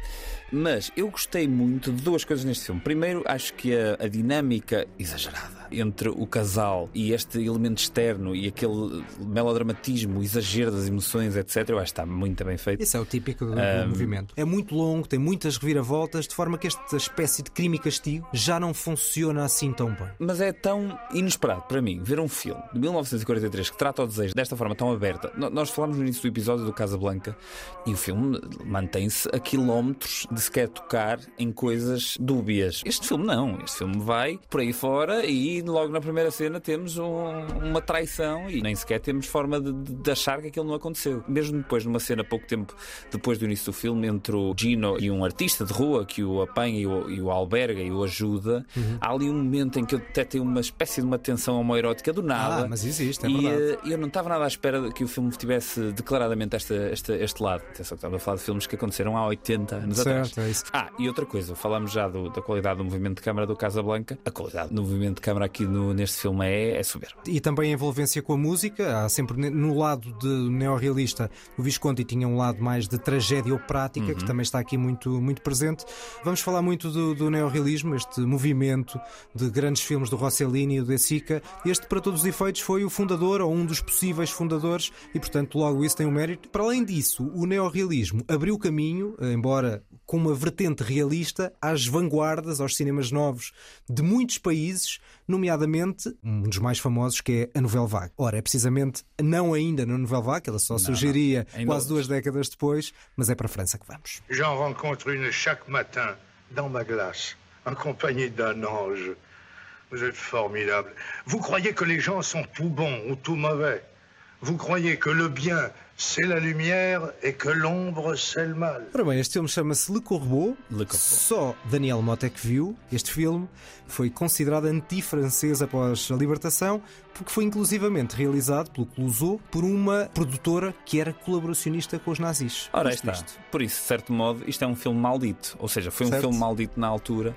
B: Mas eu gostei muito de duas coisas neste filme. Primeiro, acho que a, a dinâmica exagerada entre o casal e este elemento externo e aquele melodramatismo, exagero das emoções, etc., eu acho que está muito bem feito.
A: Isso é o típico do,
B: Ahm.
A: movimento. É muito longo, tem muitas reviravoltas, de forma que esta espécie de crime e castigo já não funciona assim tão bem.
B: Mas é tão inesperado para mim ver um filme de 1943 que trata o desejo desta forma tão aberta. Nós falámos no início do episódio do Casablanca e o filme mantém-se a quilómetros de sequer tocar em coisas dúbias. Este filme não. Este filme vai por aí fora e logo na primeira cena temos um- uma traição e nem sequer temos forma de, de achar que aquilo não aconteceu. Mesmo depois, numa cena pouco tempo depois do início do filme, entre o Gino e um artista de rua que o apanha e o, e o alberga e o ajuda, há ali um momento em que eu tenho uma espécie de uma tensão homoerótica do nada.
A: Ah, mas existe, é
B: e
A: verdade.
B: eh, eu não estava nada à espera de que o filme tivesse declaradamente esta, esta- este lado. Atenção, que estamos a falar de filmes que aconteceram há 80 anos atrás.
A: Certo, é isso.
B: Ah, e outra coisa, falamos já do- da qualidade do movimento de câmara do Casablanca. A qualidade do movimento de câmara aqui no- neste filme é, é soberba.
A: E também a envolvência com a música. Há sempre no lado de neorrealista, o Visconti tinha um lado mais de tragédia operática, que também está aqui muito, muito presente. Vamos falar muito do, do neorrealismo, este movimento de grandes filmes do Rossellini e do De Sica. Este, para todos os efeitos, foi o fundador ou um dos possíveis fundadores, e portanto, logo isso tem um mérito. Para além disso, o neorrealismo abriu caminho, embora com uma vertente realista, às vanguardas, aos cinemas novos de muitos países, nomeadamente um dos mais famosos que é a Nouvelle Vague. Ora, é precisamente não ainda na Nouvelle Vague, ela só surgiria
B: Em
A: quase duas décadas depois, mas é para a França que vamos.
L: J'en rencontre une chaque matin dans ma glace, en compagnie d'un ange. Vous êtes formidable. Vous croyez que les gens sont tout bons ou tout mauvais. Vous croyez que le bien, c'est la lumière et que l'ombre, c'est le mal.
A: Ora bem, este filme chama-se Le Corbeau.
B: Le Corbeau.
A: Só Daniel Motte é que viu. Este filme foi considerado anti-francês após a libertação, porque foi inclusivamente realizado pelo Clouseau por uma produtora que era colaboracionista com os nazis.
B: Ora,
A: Isto
B: está.
A: nisto.
B: Por isso, de certo modo, isto é um filme maldito. Ou seja, foi um
A: Certo.
B: filme maldito na altura.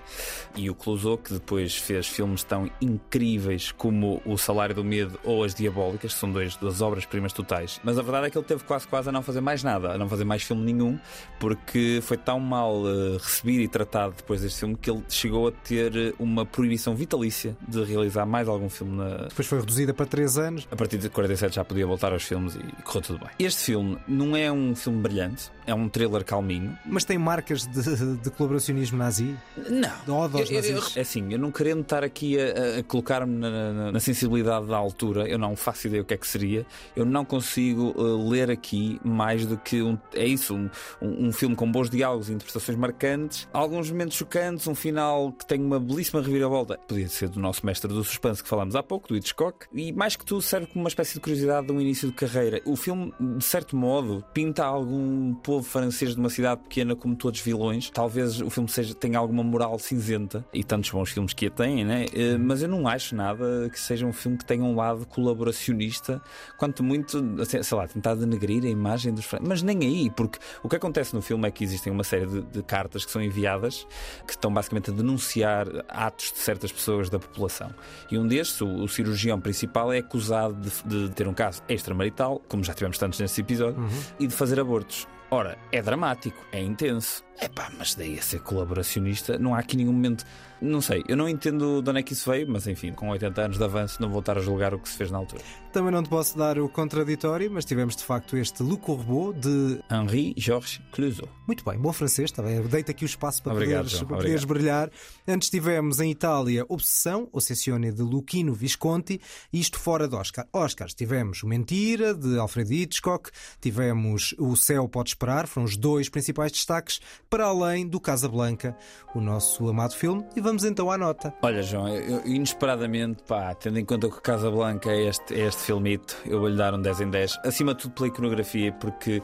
B: E o Clouseau, que depois fez filmes tão incríveis como O Salário do Medo ou As Diabólicas, que são dois das obras-primas totais. Mas a verdade é que ele teve quase quase a não fazer mais nada, a não fazer mais filme nenhum, porque foi tão mal eh, recebido e tratado depois deste filme que ele chegou a ter uma proibição vitalícia de realizar mais algum filme na,
A: Depois foi reduzida para três anos.
B: a partir de 47 já podia voltar aos filmes e correu tudo bem. Este filme não é um filme brilhante, é um thriller calminho.
A: Mas tem marcas de, de colaboracionismo nazi?
B: Não.
A: De
B: Eu- eu-
A: nazis?
B: é assim, eu não querendo estar aqui a, a colocar-me na, na- na sensibilidade da altura, eu não faço ideia o que é que seria. Eu não consigo uh, ler aqui mais do que um, é isso, um- um filme com bons diálogos e interpretações marcantes, alguns momentos chocantes, um final que tem uma belíssima reviravolta. Podia ser do nosso mestre do suspense que falámos há pouco, do Hitchcock, e mais que tudo serve como uma espécie de curiosidade de um início de carreira. O filme, de certo modo, pinta algum povo francês de uma cidade pequena como todos vilões. Talvez o filme seja, tenha alguma moral cinzenta e tantos bons filmes que a têm, né? Eh, mas eu não acho nada que seja um filme que tenha um lado colaboracionista, quanto muito, assim, sei lá, tentar denegrir a imagem dos franceses. Mas nem aí, porque o que acontece no filme é que existem uma série de, de cartas que são enviadas que estão basicamente a denunciar atos de certas pessoas da população. E um destes, o, o cirurgião principal, é acusado de, de ter um caso extramarital, como já tivemos tantos neste episódio, e de fazer abortos. Ora, é dramático, é intenso. Epá, mas daí a ser colaboracionista, não há aqui nenhum momento. Não sei, eu não entendo de onde é que isso veio, mas enfim, com 80 anos de avanço, não vou estar a julgar o que se fez na altura.
A: Também não te posso dar o contraditório, mas tivemos de facto este Le Corbeau de
B: Henri Georges Clouseau.
A: Muito bem, bom francês, está bem. Deita aqui o espaço para
B: Obrigado,
A: poderes, para poderes brilhar. Antes tivemos em Itália Obsessão, Ossessione de Luchino Visconti, isto fora de Oscar. Oscars, tivemos o Mentira, de Alfred Hitchcock, tivemos O Céu Pode Esperar, foram os dois principais destaques, para além do Casablanca, o nosso amado filme. E vamos então à nota.
B: Olha, João, eu, inesperadamente, pá, tendo em conta que o Casablanca é este, é este filmito, eu vou-lhe dar um 10 em 10. Acima de tudo pela iconografia, porque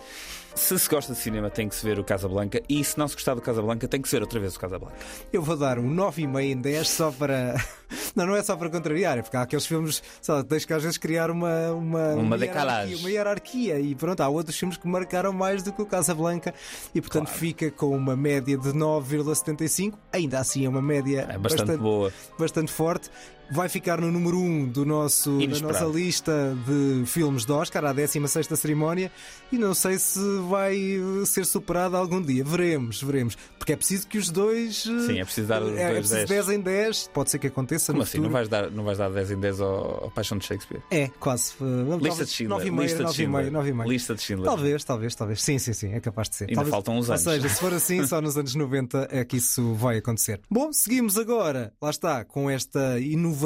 B: se se gosta de cinema tem que se ver o Casablanca e se não se gostar do Casablanca tem que se ver outra vez o Casablanca.
A: Eu vou dar um 9,5 em 10 só para. Não, não é só para contrariar, é porque há aqueles filmes, lá, tens que às vezes criar uma. Uma,
B: Uma
A: hierarquia. Uma hierarquia e pronto, há outros filmes que marcaram mais do que o Casablanca e portanto fica com uma média de 9,75. Ainda assim é uma média
B: É bastante boa.
A: bastante forte. Vai ficar no número 1 um do nosso, da nossa lista de filmes de Oscar, à 16 cerimónia, e não sei se vai ser superado algum dia. Veremos, veremos. Porque é preciso que os dois. eh,
B: Sim, é preciso dar os
A: é, é
B: dois
A: preciso
B: 10.
A: 10 em 10. Pode ser que aconteça
B: Como assim? Não vais, dar, não vais dar 10 em 10 ao, ao Paixão de Shakespeare?
A: É, quase. eh,
B: Lista de Schindler.
A: 9,5,
B: Lista de Schindler.
A: 9,5, 9,5.
B: Lista de Schindler.
A: Talvez, talvez, talvez. Sim, sim, sim, é capaz de ser.
B: Ainda
A: Talvez-
B: faltam uns anos.
A: Ou seja, se for assim, só nos anos 90 é que isso vai acontecer. Bom, seguimos agora, lá está, com esta inovação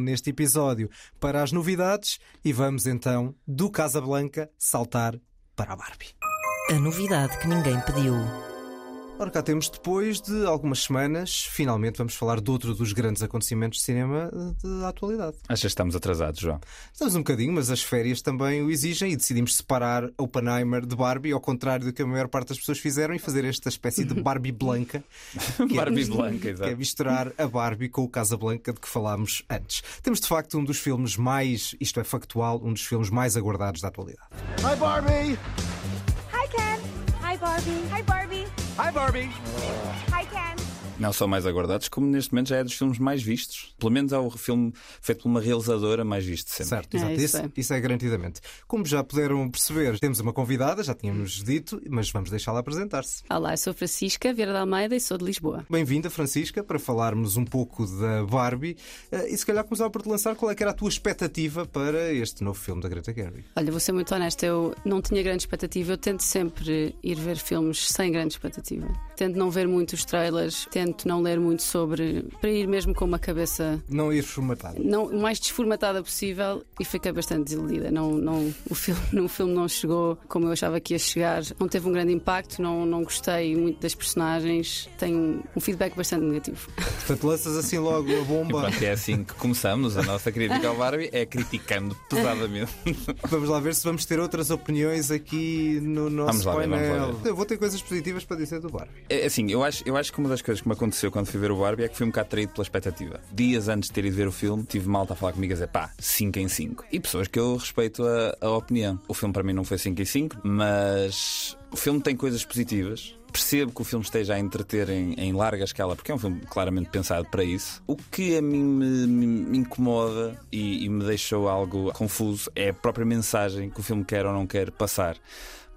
A: neste episódio para as novidades e vamos então do Casablanca saltar para a Barbie.
C: A novidade que ninguém pediu.
A: Ora, cá temos, depois de algumas semanas, finalmente vamos falar de outro dos grandes acontecimentos de cinema eh, da atualidade.
B: Achas que estamos atrasados, João?
A: Estamos um bocadinho, mas as férias também o exigem e decidimos separar Oppenheimer de Barbie, ao contrário do que a maior parte das pessoas fizeram, e fazer esta espécie de Barbie Blanca. é-
B: Barbie Blanca,
A: Que é
B: exato.
A: misturar a Barbie com o Casablanca de que falámos antes. Temos de facto um dos filmes mais, isto é factual, um dos filmes mais aguardados da atualidade.
M: Hi, Barbie.
N: Hi, Ken. Hi, Barbie. Hi, Barbie.
M: Hi, Barbie.
N: Hi, Ken.
B: Não só mais aguardados, como neste momento já é dos filmes mais vistos. Pelo menos é o filme feito por uma realizadora mais visto sempre.
A: Certo, exato. isso, isso é garantidamente. Como já puderam perceber, temos uma convidada, já tínhamos dito, mas vamos deixá-la apresentar-se.
O: Olá, eu sou Francisca Vieira de Almeida e sou de Lisboa.
A: Bem-vinda, Francisca, para falarmos um pouco da Barbie Eh, e se calhar começava por te lançar qual é que era a tua expectativa para este novo filme da Greta Gerwig.
O: Olha, vou ser muito honesta, eu não tinha grande expectativa. Eu tento sempre ir ver filmes sem grande expectativa. Tento não ver muitos trailers, tento não ler muito sobre. para ir mesmo com uma cabeça
A: Não ir formatado.
O: não, o mais desformatada possível e fiquei bastante desiludida. Não, não, o, filme, o filme não chegou como eu achava que ia chegar, não teve um grande impacto, não, não gostei muito das personagens, tenho um feedback bastante negativo.
A: Portanto, lanças assim logo a bomba.
B: pronto, é assim que começamos a nossa crítica ao Barbie, é criticando pesadamente.
A: Vamos lá ver se vamos ter outras opiniões aqui no nosso
B: Vamos lá ver,
A: painel.
B: vamos lá ver.
A: Eu vou ter coisas positivas para dizer do Barbie.
B: É, assim, eu acho, eu acho que uma das coisas que me aconteceu quando fui ver o Barbie é que fui um bocado traído pela expectativa. Dias antes de ter ido ver o filme, tive malta a falar comigo a dizer pá, 5 em 5. E pessoas que eu respeito a, a opinião. O filme para mim não foi 5 em 5, mas o filme tem coisas positivas. Percebo que o filme esteja a entreter em, em larga escala, porque é um filme claramente pensado para isso. O que a mim me, me- me incomoda e, e me deixou algo confuso é a própria mensagem que o filme quer ou não quer passar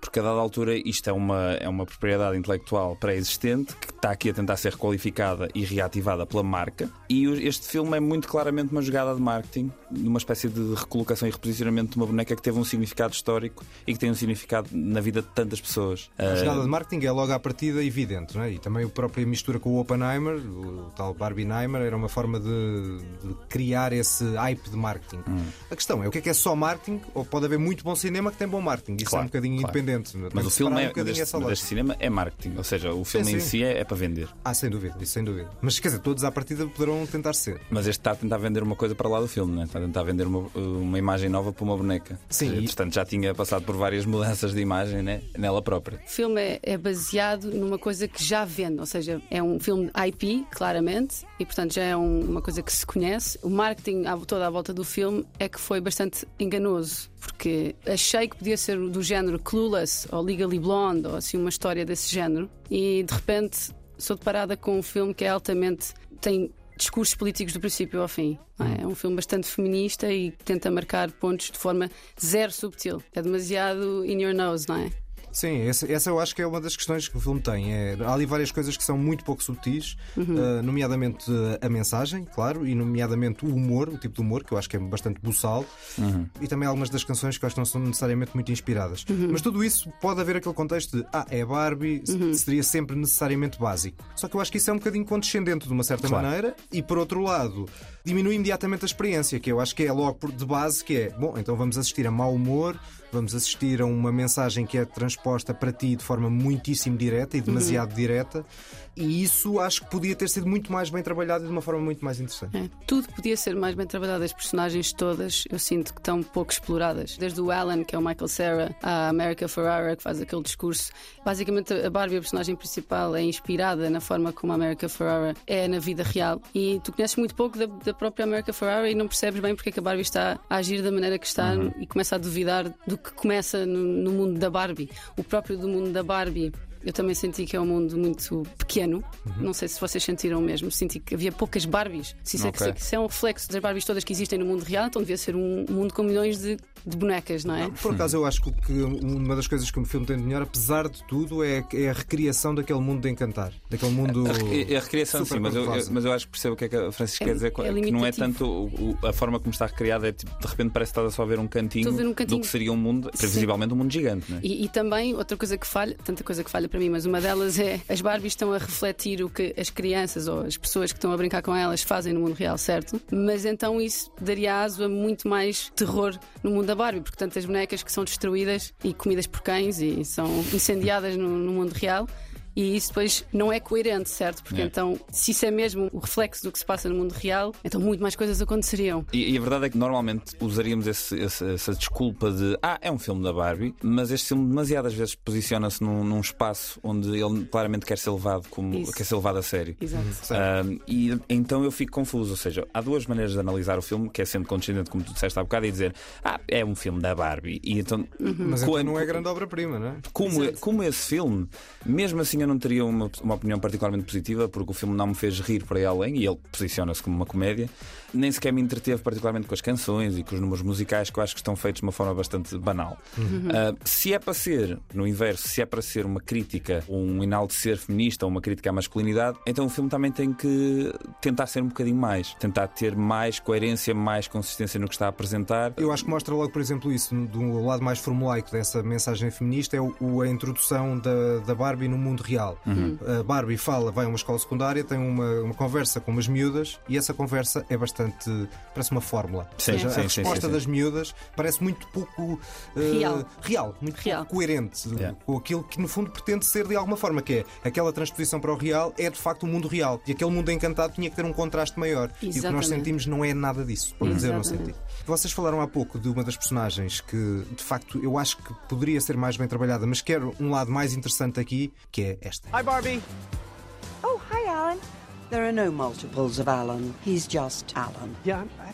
B: porque a dada altura isto é uma, é uma propriedade intelectual pré-existente que está aqui a tentar ser requalificada e reativada pela marca. E este filme é muito claramente uma jogada de marketing, numa espécie de recolocação e reposicionamento de uma boneca que teve um significado histórico e que tem um significado na vida de tantas pessoas.
A: A
B: Ah,
A: jogada de marketing é logo à partida evidente, não é? E também a própria mistura com o Oppenheimer, o tal Barbieheimer, era uma forma de, de criar esse hype de marketing.
B: Hum.
A: A questão é o que é que é só marketing ou pode haver muito bom cinema que tem bom marketing? Isso é
B: Claro,
A: um bocadinho
B: claro.
A: independente. Tem
B: Mas o filme é,
A: um
B: deste,
A: essa
B: deste cinema é marketing, ou seja, o filme
A: Sim,
B: em
A: sim.
B: si é, é para vender.
A: Ah, sem dúvida, isso sem dúvida. Mas quer dizer, todos à partida poderão tentar ser.
B: Mas este está a tentar vender uma coisa para lá do filme, né? está a tentar vender uma, uma imagem nova para uma boneca.
A: Sim, e-
B: Portanto, já tinha passado por várias mudanças de imagem né? nela própria.
O: O filme é, é baseado numa coisa que já vende, ou seja, é um filme IP, claramente, e portanto já é um- uma coisa que se conhece. O marketing toda à volta do filme é que foi bastante enganoso, porque achei que podia ser do género Clueless ou Legally Blonde ou assim uma história desse género, e de repente sou deparada com um filme que é altamente. tem discursos políticos do princípio ao fim. é? É um filme bastante feminista e tenta marcar pontos de forma zero subtil. É demasiado in your nose, não é?
A: Sim, essa, essa eu acho que é uma das questões que o filme tem. É, há ali várias coisas que são muito pouco subtis,
O: Uhum.
A: uh, nomeadamente uh, a mensagem, claro, e nomeadamente o humor, o tipo de humor, que eu acho que é bastante buçal,
B: Uhum.
A: e também algumas das canções que eu acho que não são necessariamente muito inspiradas.
O: Uhum.
A: Mas tudo isso pode haver aquele contexto de ah, é Barbie,
O: Uhum.
A: seria sempre necessariamente básico. Só que eu acho que isso é um bocadinho condescendente de uma certa
B: Claro.
A: maneira, e por outro lado, diminui imediatamente a experiência, que eu acho que é logo por- de base, que é bom, então vamos assistir a mau humor. Vamos assistir a uma mensagem que é transposta para ti de forma muitíssimo direta e demasiado
O: Uhum.
A: direta, e isso acho que podia ter sido muito mais bem trabalhado e de uma forma muito mais interessante.
O: É, tudo podia ser mais bem trabalhado. As personagens todas eu sinto que estão pouco exploradas. Desde o Alan, que é o Michael Cera, a America Ferrara, que faz aquele discurso. Basicamente, a Barbie, a personagem principal, é inspirada na forma como a America Ferrara é na vida real. E tu conheces muito pouco da, da própria America Ferrara e não percebes bem porque é que a Barbie está a agir da maneira que está
B: Uhum.
O: e começa a duvidar do que começa no, no mundo da Barbie. O próprio do mundo da Barbie. Eu também senti que é um mundo muito pequeno. Não sei se vocês sentiram mesmo. Senti que havia poucas Barbies. Se isso,
B: Ok.
O: é, que- se é um reflexo das Barbies todas que existem no mundo real, então devia ser um mundo com milhões de, de bonecas, não é?
A: Por acaso, eu acho que uma das coisas que o filme tem de melhor, apesar de tudo, é, é a recriação daquele mundo de encantar. Daquele mundo.
B: A, re- a recriação, sim, mas eu, eu- mas eu acho que percebo o que é que a Francisca
O: É-
B: quer dizer,
O: é
B: que não é tanto o- o- a forma como está recriada, é tipo, de repente parece que estás a só ver um cantinho,
O: ver um cantinho.
B: do que seria um mundo, previsivelmente um mundo gigante, não é?
O: E, e também, outra coisa que falha, tanta coisa que falha para mim, mas uma delas é as Barbies estão a refletir o que as crianças ou as pessoas que estão a brincar com elas fazem no mundo real, certo? Mas então isso daria aso a muito mais terror no mundo da Barbie, porque tantas bonecas que são destruídas e comidas por cães e são incendiadas no, no mundo real. E isso depois não é coerente, certo? Porque
B: É.
O: então, se isso é mesmo o reflexo do que se passa no mundo real, então muito mais coisas aconteceriam.
B: E, e a verdade é que normalmente usaríamos esse- esse- essa desculpa de ah, é um filme da Barbie, mas este filme demasiadas vezes posiciona-se num, num espaço onde ele claramente quer ser levado como
O: Isso.
B: quer ser levado a sério.
O: Exato.
B: Um, e então eu fico confuso. Ou seja, há duas maneiras de analisar o filme, que é sendo condescendente, como tu disseste há bocado, e dizer ah, é um filme da Barbie. E então,
A: Mas
B: co-
A: então não é grande obra-prima, não é?
B: como, como esse filme, mesmo assim eu não teria uma, uma opinião particularmente positiva, porque o filme não me fez rir por aí além, e ele posiciona-se como uma comédia, nem sequer me entreteve particularmente com as canções e com os números musicais, que eu acho que estão feitos de uma forma bastante banal.
O: Uhum.
B: Ah, se é para ser, no inverso, se é para ser uma crítica, um enaltecer feminista, ou uma crítica à masculinidade, então o filme também tem que tentar ser um bocadinho mais, tentar ter mais coerência, mais consistência no que está a apresentar.
A: Eu acho que mostra logo, por exemplo, isso do lado mais formulaico dessa mensagem feminista é o- o- a introdução da, da Barbie no mundo real.
B: Uhum.
A: A Barbie fala, vai a uma escola secundária, tem uma, uma conversa com umas miúdas e essa conversa é bastante. parece uma fórmula.
B: Sim,
A: Ou seja,
B: sim,
A: a
B: sim,
A: resposta
B: sim.
A: das miúdas parece muito pouco eh,
O: Real.
A: real, muito
O: Real.
A: pouco coerente
B: Yeah.
A: com aquilo que no fundo pretende ser de alguma forma, que é aquela transposição para o real é de facto o mundo real. E aquele mundo encantado tinha que ter um contraste maior. E o que nós
O: Exatamente.
A: sentimos não é nada disso. Pelo menos eu não
O: Exatamente.
A: senti. Vocês falaram há pouco de uma das personagens que, de facto, eu acho que poderia ser mais bem trabalhada, mas quero um lado mais interessante aqui, que é esta.
M: Hi, Barbie.
N: Oh, hi, Alan.
P: There are no multiples of Alan. He's just Alan.
M: Yeah, I'm, I'm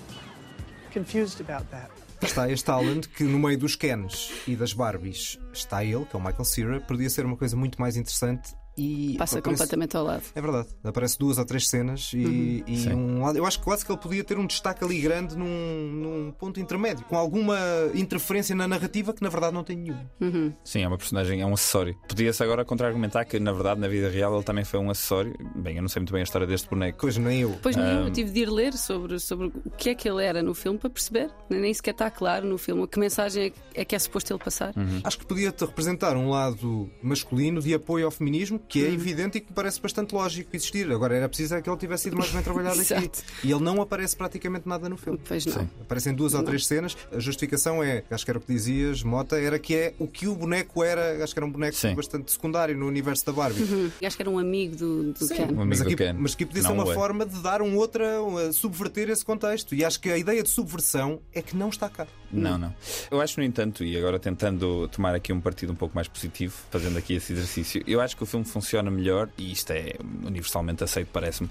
M: confused about that.
A: Está este Alan que, no meio dos Kens e das Barbies, está ele, que é o Michael Cera. Podia ser uma coisa muito mais interessante. E
O: Passa
A: aparece-
O: completamente ao lado.
A: É verdade, aparece duas ou três cenas e,
O: Uhum.
A: e um lado. Eu acho que quase que ele podia ter um destaque ali grande num, num ponto intermédio, com alguma interferência na narrativa que na verdade não tem nenhuma.
O: Uhum.
B: Sim, é uma personagem, é um acessório. Podia-se agora contra-argumentar que, na verdade, na vida real ele também foi um acessório. Bem, eu não sei muito bem a história deste boneco.
A: Pois nem eu.
O: Pois nem eu, eu tive de ir ler sobre, sobre o que é que ele era no filme para perceber. Nem sequer está claro no filme que mensagem é que é, que é suposto ele passar.
B: Uhum.
A: Acho que podia te representar um lado masculino de apoio ao feminismo, que é evidente e que me parece bastante lógico existir. Agora era preciso é que ele tivesse sido mais bem trabalhado aqui. E ele não aparece praticamente nada no filme.
O: Pois não.
B: Sim.
A: Aparecem duas ou
O: Não.
A: três cenas. A justificação é, acho que era o que dizias, Mota, era que é o que o boneco era, acho que era um boneco
B: Sim.
A: bastante secundário no universo da Barbie.
O: Uhum. Acho que era um amigo do, do Ken.
B: Um amigo
A: Mas
B: do
A: aqui,
B: Ken.
A: mas aqui podia ser
B: Não
A: uma
B: é.
A: forma de dar um outra, um, subverter esse contexto. E acho que a ideia de subversão é que não está cá.
B: Não, não. Eu acho, no entanto, e agora tentando tomar aqui um partido um pouco mais positivo, fazendo aqui esse exercício, eu acho que o filme funciona melhor, e isto é universalmente aceito, parece-me.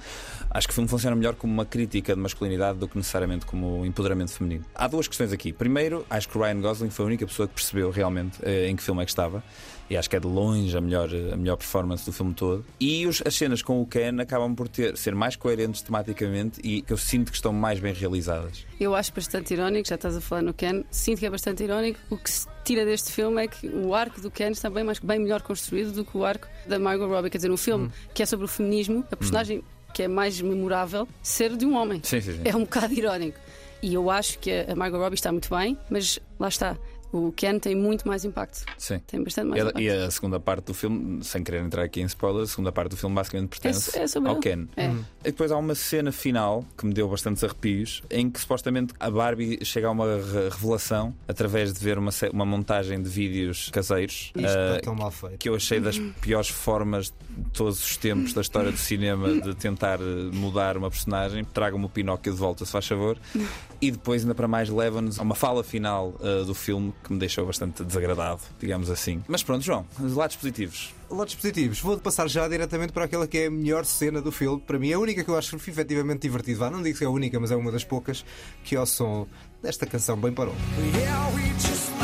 B: Acho que o filme funciona melhor como uma crítica de masculinidade do que necessariamente como empoderamento feminino. Há duas questões aqui. Primeiro, acho que o Ryan Gosling foi a única pessoa que percebeu realmente eh, em que filme é que estava. E acho que é de longe a melhor, a melhor performance do filme todo. E os- as cenas com o Ken acabam por ter, ser mais coerentes tematicamente e que eu sinto que estão mais bem realizadas.
O: Eu acho bastante irónico, já estás a falar no Ken, sinto que é bastante irónico o que se tira deste filme é que o arco do Ken está bem, mais, bem melhor construído do que o arco da Margot Robbie. Quer dizer, um filme que é sobre o feminismo, a personagem que é mais memorável ser de um homem.
B: Sim, sim, sim.
O: É um bocado irónico. E eu acho que a Margot Robbie está muito bem, mas lá está. O Ken tem muito mais impacto.
B: Sim.
O: Tem bastante mais
B: E a-
O: impacto.
B: E a segunda parte do filme, sem querer entrar aqui em spoiler, a segunda parte do filme basicamente pertence
O: É- é sobre
B: ao
O: ele.
B: Ken.
O: É.
B: E depois há uma cena final que me deu bastantes arrepios, em que supostamente a Barbie chega a uma re- revelação através de ver uma, uma montagem de vídeos caseiros.
A: Isto está
B: ah,
A: tão mal feito.
B: que eu achei das piores formas de todos os tempos da história do cinema de tentar eh, mudar uma personagem. Traga-me o Pinóquio de volta, se faz favor. E depois, ainda para mais, leva-nos a uma fala final eh, do filme que me deixou bastante desagradado, digamos assim. Mas pronto, João, os lados positivos.
A: Lados positivos. Vou passar já diretamente para aquela que é a melhor cena do filme. Para mim, é a única que eu acho efetivamente divertida. Vá, não digo que é a única, mas é uma das poucas que ao som desta canção bem parou.
Q: Yeah,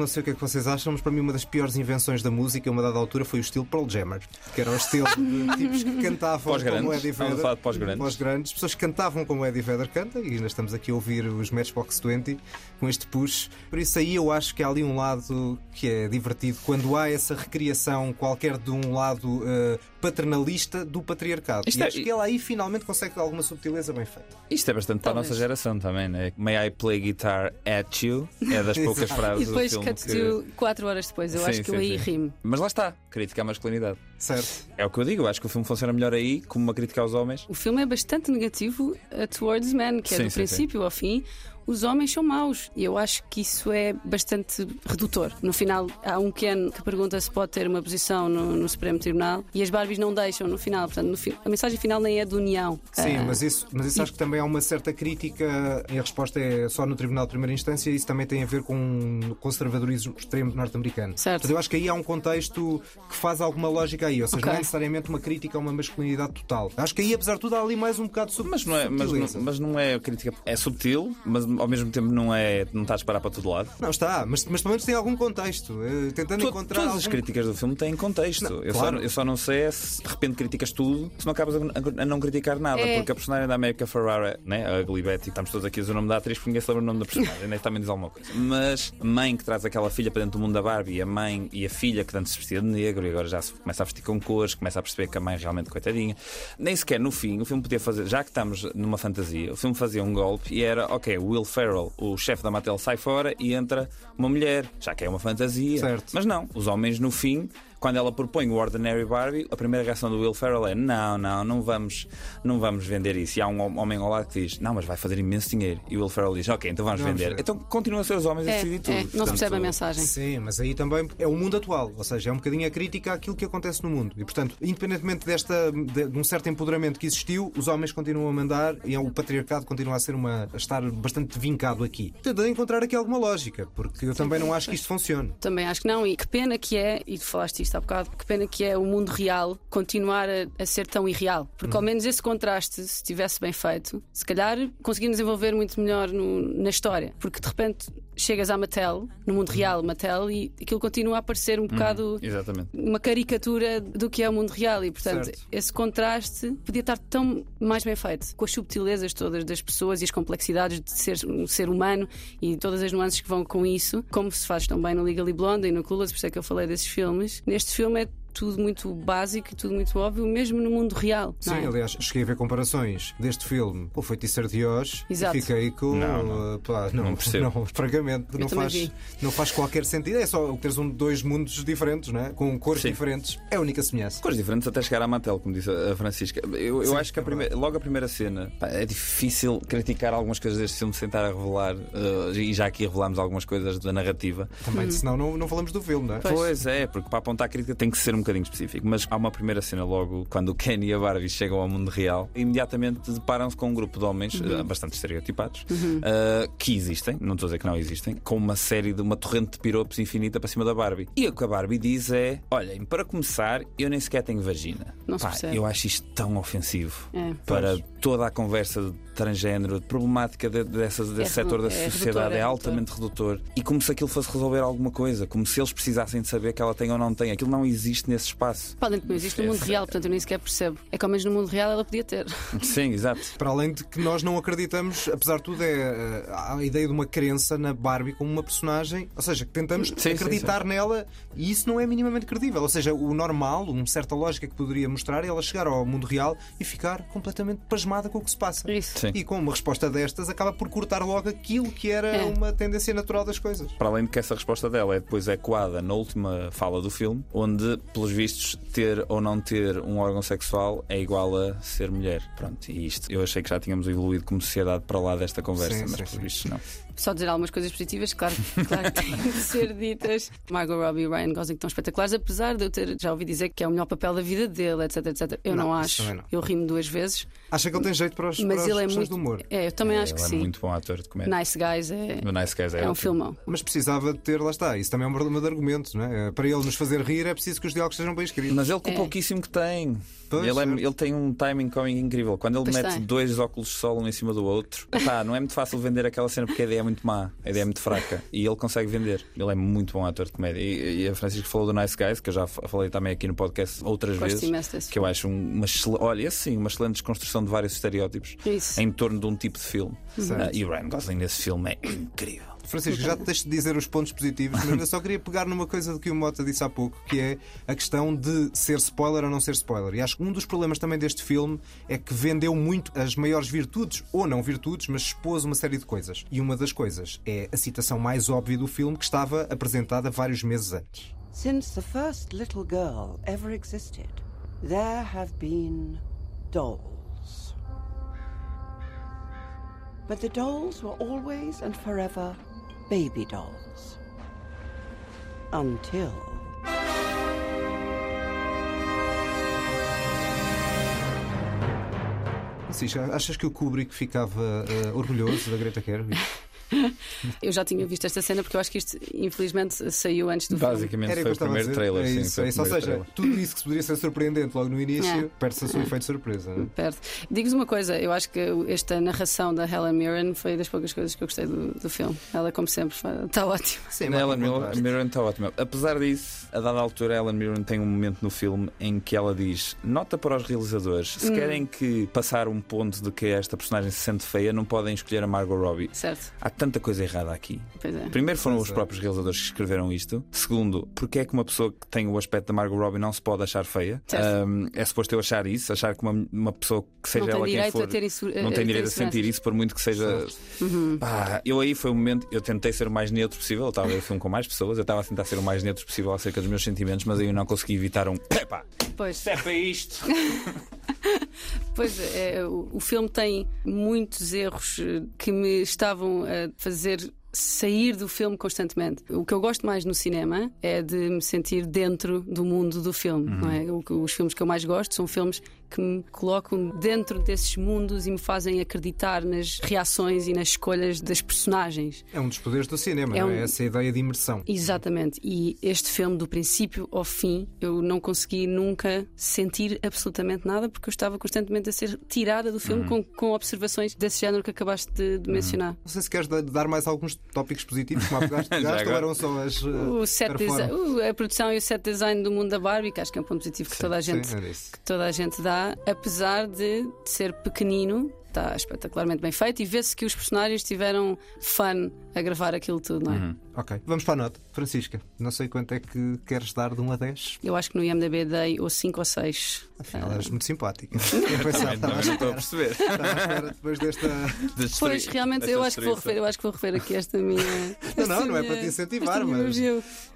A: Não sei o que é que vocês acham, mas para mim uma das piores invenções da música, uma dada altura, foi o estilo Pearl Jammer, que era o estilo de tipos que cantavam como Eddie Vedder.
B: falar de pós-grandes.
A: Pós-grandes. Pessoas que cantavam como Eddie Vedder canta, e ainda estamos aqui a ouvir os Matchbox 20 com este push. Por isso aí eu acho que há ali um lado que é divertido quando há essa recriação qualquer de um lado eh, paternalista do patriarcado.
B: Isto
A: e
B: é-
A: acho que ele aí finalmente consegue alguma subtileza bem feita.
B: Isto é bastante para a nossa geração também, né? May I play guitar at you? É das poucas frases
O: E depois
B: do filme
O: cut
B: que...
O: to quatro horas depois. Eu
B: Sim,
O: acho que
B: sim,
O: eu aí rimo.
B: Mas lá está, crítica à masculinidade.
A: Certo.
B: É o que eu digo, eu acho que o filme funciona melhor aí como uma crítica aos homens.
O: O filme é bastante negativo a towards men, que é
B: Sim,
O: do
B: sim,
O: princípio ao fim. Os homens são maus e eu acho que isso é bastante redutor. No final, há um Ken que pergunta se pode ter uma posição no, no Supremo Tribunal e as Barbies não deixam no final. Portanto, no fi- a mensagem final nem é de união.
A: Sim,
O: Ah,
A: mas isso, mas isso acho que também há uma certa crítica e a resposta é só no Tribunal de Primeira Instância e isso também tem a ver com o conservadorismo extremo norte-americano.
O: Certo.
A: Portanto, eu acho que aí há um contexto que faz alguma lógica aí, ou seja,
O: Ok.
A: não é necessariamente uma crítica a uma masculinidade total. Acho que aí, apesar de tudo, há ali mais um bocado de
B: Mas não é, mas não, mas não é crítica. É subtil, mas ao mesmo tempo não é. Não está a disparar para todo lado.
A: Não está, mas, mas pelo menos tem algum contexto. eh, tentando
B: To-
A: encontrar.
B: todas as
A: algum-
B: críticas do filme têm contexto.
A: Não,
B: eu,
A: claro.
B: só, eu só não sei é se de repente criticas tudo, se não acabas a, a não criticar nada.
O: É.
B: Porque a personagem da América Ferrara, né, a Ugly Betty, estamos todos aqui a dizer o nome da atriz porque ninguém se lembra o nome da personagem, nem também diz alguma coisa. Mas a mãe que traz aquela filha para dentro do mundo da Barbie, a mãe e a filha que antes se vestia de negro e agora já se começa a vestir com cores, começa a perceber que a mãe é realmente coitadinha. Nem sequer no fim o filme podia fazer, já que estamos numa fantasia, o filme fazia um golpe e era, ok, o Will Ferrell, o chefe da Mattel, sai fora e entra uma mulher, já que é uma fantasia.
A: Certo.
B: Mas não, os homens no fim, quando ela propõe o Ordinary Barbie, a primeira reação do Will Ferrell é: não, não, não vamos, não vamos vender isso. E há um homem ao lado que diz: não, mas vai fazer imenso dinheiro. E o Will Ferrell diz: ok, então vamos,
A: Vamos
B: vender. Então continuam a ser os homens a
O: É,
B: decidir tudo.
O: é, não se
B: Portanto,
O: percebe a mensagem.
A: Sim, mas aí também é o mundo atual, ou seja, é um bocadinho a crítica àquilo que acontece no mundo. E, portanto, independentemente desta, de, de um certo empoderamento que existiu, os homens continuam a mandar e o patriarcado continua a, ser uma, a estar bastante vincado aqui. Tentando encontrar aqui alguma lógica, porque eu também não acho que isto funcione.
O: Também acho que não, e que pena que é, e tu falaste isto há bocado, que pena que é o mundo real continuar a, a ser tão irreal. Porque ao menos esse contraste, se estivesse bem feito, se calhar conseguimos desenvolver muito melhor no- na história. Porque de repente chegas à Mattel, no mundo real, Mattel, e aquilo continua a parecer um bocado
B: Exatamente.
O: uma caricatura do que é o mundo real e portanto
A: Certo.
O: esse contraste podia estar tão mais bem feito com as subtilezas todas das pessoas e as complexidades de ser um ser humano e todas as nuances que vão com isso como se faz tão bem no Legally Blonde e no Clueless por isso é que eu falei desses filmes neste filme é tudo muito básico e tudo muito óbvio mesmo no mundo real não
A: Sim,
O: é?
A: aliás, cheguei a ver comparações deste filme com o Feiticeiro de Oz
O: Exato.
A: e fiquei com.
B: Não, não.
A: uh, pá, não,
B: Não percebo.
A: não, francamente, não faz,
O: vi.
A: não faz qualquer sentido. É só teres um, dois mundos diferentes, não é? com cores
B: Sim.
A: diferentes. É a única semelhança.
B: Cores diferentes até chegar à Mattel, como disse a Francisca. Eu, eu
A: Sim,
B: acho que a
A: é
B: primeira- logo a primeira cena pá, é difícil criticar algumas coisas deste filme sem estar a revelar, eh, e já aqui revelámos algumas coisas da narrativa.
A: Também, senão não, não falamos do filme, não é?
B: Pois é, porque para apontar a crítica tem que ser um bocadinho específico. Mas há uma primeira cena logo, quando o Ken e a Barbie chegam ao mundo real, imediatamente deparam-se com um grupo de homens eh, bastante estereotipados eh, que existem, não estou a dizer que não existem, com uma série de uma torrente de piropos infinita para cima da Barbie. E o que a Barbie diz é: olhem, para começar, eu nem sequer tenho vagina.
O: Não
B: Pá,
O: percebe.
B: eu acho isto tão ofensivo
O: É.
B: para toda a conversa de transgénero, problemática de, dessa, desse
O: É
B: setor da
O: é
B: sociedade
O: redutor, é
B: é altamente redutor. E como se aquilo fosse resolver alguma coisa, como se eles precisassem de saber que ela tem ou não tem. Aquilo não existe nesse espaço.
O: Podem que não existe no mundo real, portanto eu nem sequer percebo. É que ao menos no mundo real ela podia ter.
B: Sim, exato.
A: Para além de que nós não acreditamos, apesar de tudo, é eh, a ideia de uma crença na Barbie como uma personagem, ou seja, que tentamos
B: Sim,
A: acreditar
B: sim,
A: nela e isso não é minimamente credível. Ou seja, o normal, uma certa lógica que poderia mostrar é ela chegar ao mundo real e ficar completamente pasmada com o que se passa.
O: Isso.
B: Sim.
A: E com uma resposta destas acaba por cortar logo aquilo que era
O: É.
A: uma tendência natural das coisas.
B: Para além de que essa resposta dela é depois ecoada na última fala do filme, onde, pelos vistos, ter ou não ter um órgão sexual é igual a ser mulher. Pronto, e isto eu achei que já tínhamos evoluído como sociedade para lá desta conversa,
A: Sim,
B: mas
A: sim,
B: pelos
A: sim.
B: vistos não.
O: Só dizer algumas coisas positivas, claro, claro que têm de ser ditas. Margot Robbie e Ryan Gosling estão espetaculares, apesar de eu ter já ouvi dizer que é o melhor papel da vida dele, etc, etc. Eu não,
A: Não,
O: acho.
A: não.
O: Eu rimo duas vezes.
A: Acha que ele tem jeito para os,
O: Mas
A: para
O: ele é muito.
A: do humor.
O: É, eu também acho que
B: é
O: sim.
B: muito bom ator de comédia.
O: Nice Guys é,
B: O Nice Guys é,
O: é um filmão.
A: Mas precisava de ter, lá está. Isso também é um problema de argumento, não é? Para ele nos fazer rir é preciso que os diálogos sejam bem escritos.
B: Mas ele com
O: É.
B: o pouquíssimo que tem.
A: Pois,
B: ele, é- ele tem um timing cómico incrível. Quando ele
O: Pois
B: mete
O: tem.
B: dois óculos de sol um em cima do outro, pá, não é muito fácil vender aquela cena porque a ideia é muito má, a ideia é muito fraca. E ele consegue vender. Ele é muito bom ator de comédia. E, e a Francisca falou do Nice Guys, que eu já fa- falei também aqui no podcast outras
O: Gosto
B: vezes. Que eu acho um- uma excelente, olha, sim, uma excelente desconstrução de vários estereótipos
O: Isso.
B: em torno de um tipo de filme.
A: Certo.
B: Ah, e o Ryan Gosling nesse filme é incrível.
A: Francisco, já te deixo de dizer os pontos positivos, mas eu só queria pegar numa coisa do que o Mota disse há pouco, que é a questão de ser spoiler ou não ser spoiler. E acho que um dos problemas também deste filme é que vendeu muito as maiores virtudes, ou não virtudes, mas expôs uma série de coisas. E uma das coisas é a citação mais óbvia do filme que estava apresentada vários meses antes.
P: Since the first little girl ever existed, there have been dolls. But the dolls were always and forever baby dolls. Until.
A: Francisco, achas que o Kubrick ficava eh, orgulhoso da Greta Gerwig?
O: Eu já tinha visto esta cena porque eu acho que isto, infelizmente, saiu antes do filme.
B: Basicamente
A: Era
B: foi o
A: o
B: primeiro trailer,
A: É
B: sim.
A: isso,
B: foi
A: é
B: o
A: isso. Ou seja,
B: trailer.
A: tudo isso que poderia ser surpreendente logo no início,
O: É.
A: perde-se a seu efeito de surpresa. não é?
O: Perto. Digo-vos uma coisa, eu acho que esta narração da Helen Mirren foi das poucas coisas que eu gostei do, do filme. Ela, como sempre, está ótima.
A: Sim,
B: A Ellen
A: mas-
B: Mirren, está ótima. Apesar disso, a dada altura, a Ellen Mirren tem um momento no filme em que ela diz: Nota para os realizadores, se
O: Hum.
B: querem que passar um ponto de que esta personagem se sente feia, não podem escolher a Margot Robbie.
O: Certo.
B: Há tanta coisa errada aqui.
O: Pois é.
B: Primeiro foram
A: Pois
B: os
A: é.
B: próprios realizadores que escreveram isto. Segundo, porque é que uma pessoa que tem o aspecto da Margot Robbie não se pode achar feia? Um, é suposto eu achar isso, achar que uma, uma pessoa que seja
O: Não tem
B: ela quem
O: direito
B: for
O: a ter insu-
B: não tem direito a sentir isso, por muito que seja.
O: Uhum.
B: Pá, eu aí foi o momento, eu tentei ser o mais neutro possível. Eu estava a ver o filme com mais pessoas, eu estava a tentar ser o mais neutro possível acerca dos meus sentimentos, mas aí eu não consegui evitar um. Epá,
O: Pois.
B: é para isto!
O: Pois é, o, o filme tem muitos erros que me estavam a fazer sair do filme constantemente. O que eu gosto mais no cinema é de me sentir dentro do mundo do filme. Não é? O que- os filmes que eu mais gosto são filmes que me colocam dentro desses mundos e me fazem acreditar nas reações e nas escolhas das personagens.
A: É um dos poderes do cinema,
O: É
A: não
O: um-
A: é? Essa ideia de imersão.
O: Exatamente. E este filme, do princípio ao fim, eu não consegui nunca sentir absolutamente nada porque eu estava constantemente a ser tirada do filme
A: Uhum.
O: com, com observações desse género que acabaste de, de mencionar.
A: Não sei se queres da- dar mais alguns tópicos positivos, como há bocado
B: Já
A: pegaste, ou
B: agora.
A: eram só as. uh,
O: O set
A: para fora?
O: design, a produção e o set design do mundo da Barbie, que acho que é um ponto positivo que toda a gente
A: Sim, isso.
O: que toda a gente dá, apesar de ser pequenino, está espetacularmente bem feito e vê-se que os personagens tiveram fun a gravar aquilo tudo, não é?
B: Uhum.
A: Ok, vamos para a nota. Francisca, não sei quanto é que queres dar de 1 a 10.
O: Eu acho que no IMDB dei ou 5 ou 6.
A: Afinal, eras muito simpática. Eu pensava, à
B: não estou a perceber.
A: Estava à espera depois desta.
O: Pois, realmente, eu acho, que vou refer, eu acho que vou refer aqui esta minha.
A: Não,
O: esta
A: não, não é
O: minha-
A: para te incentivar, mas,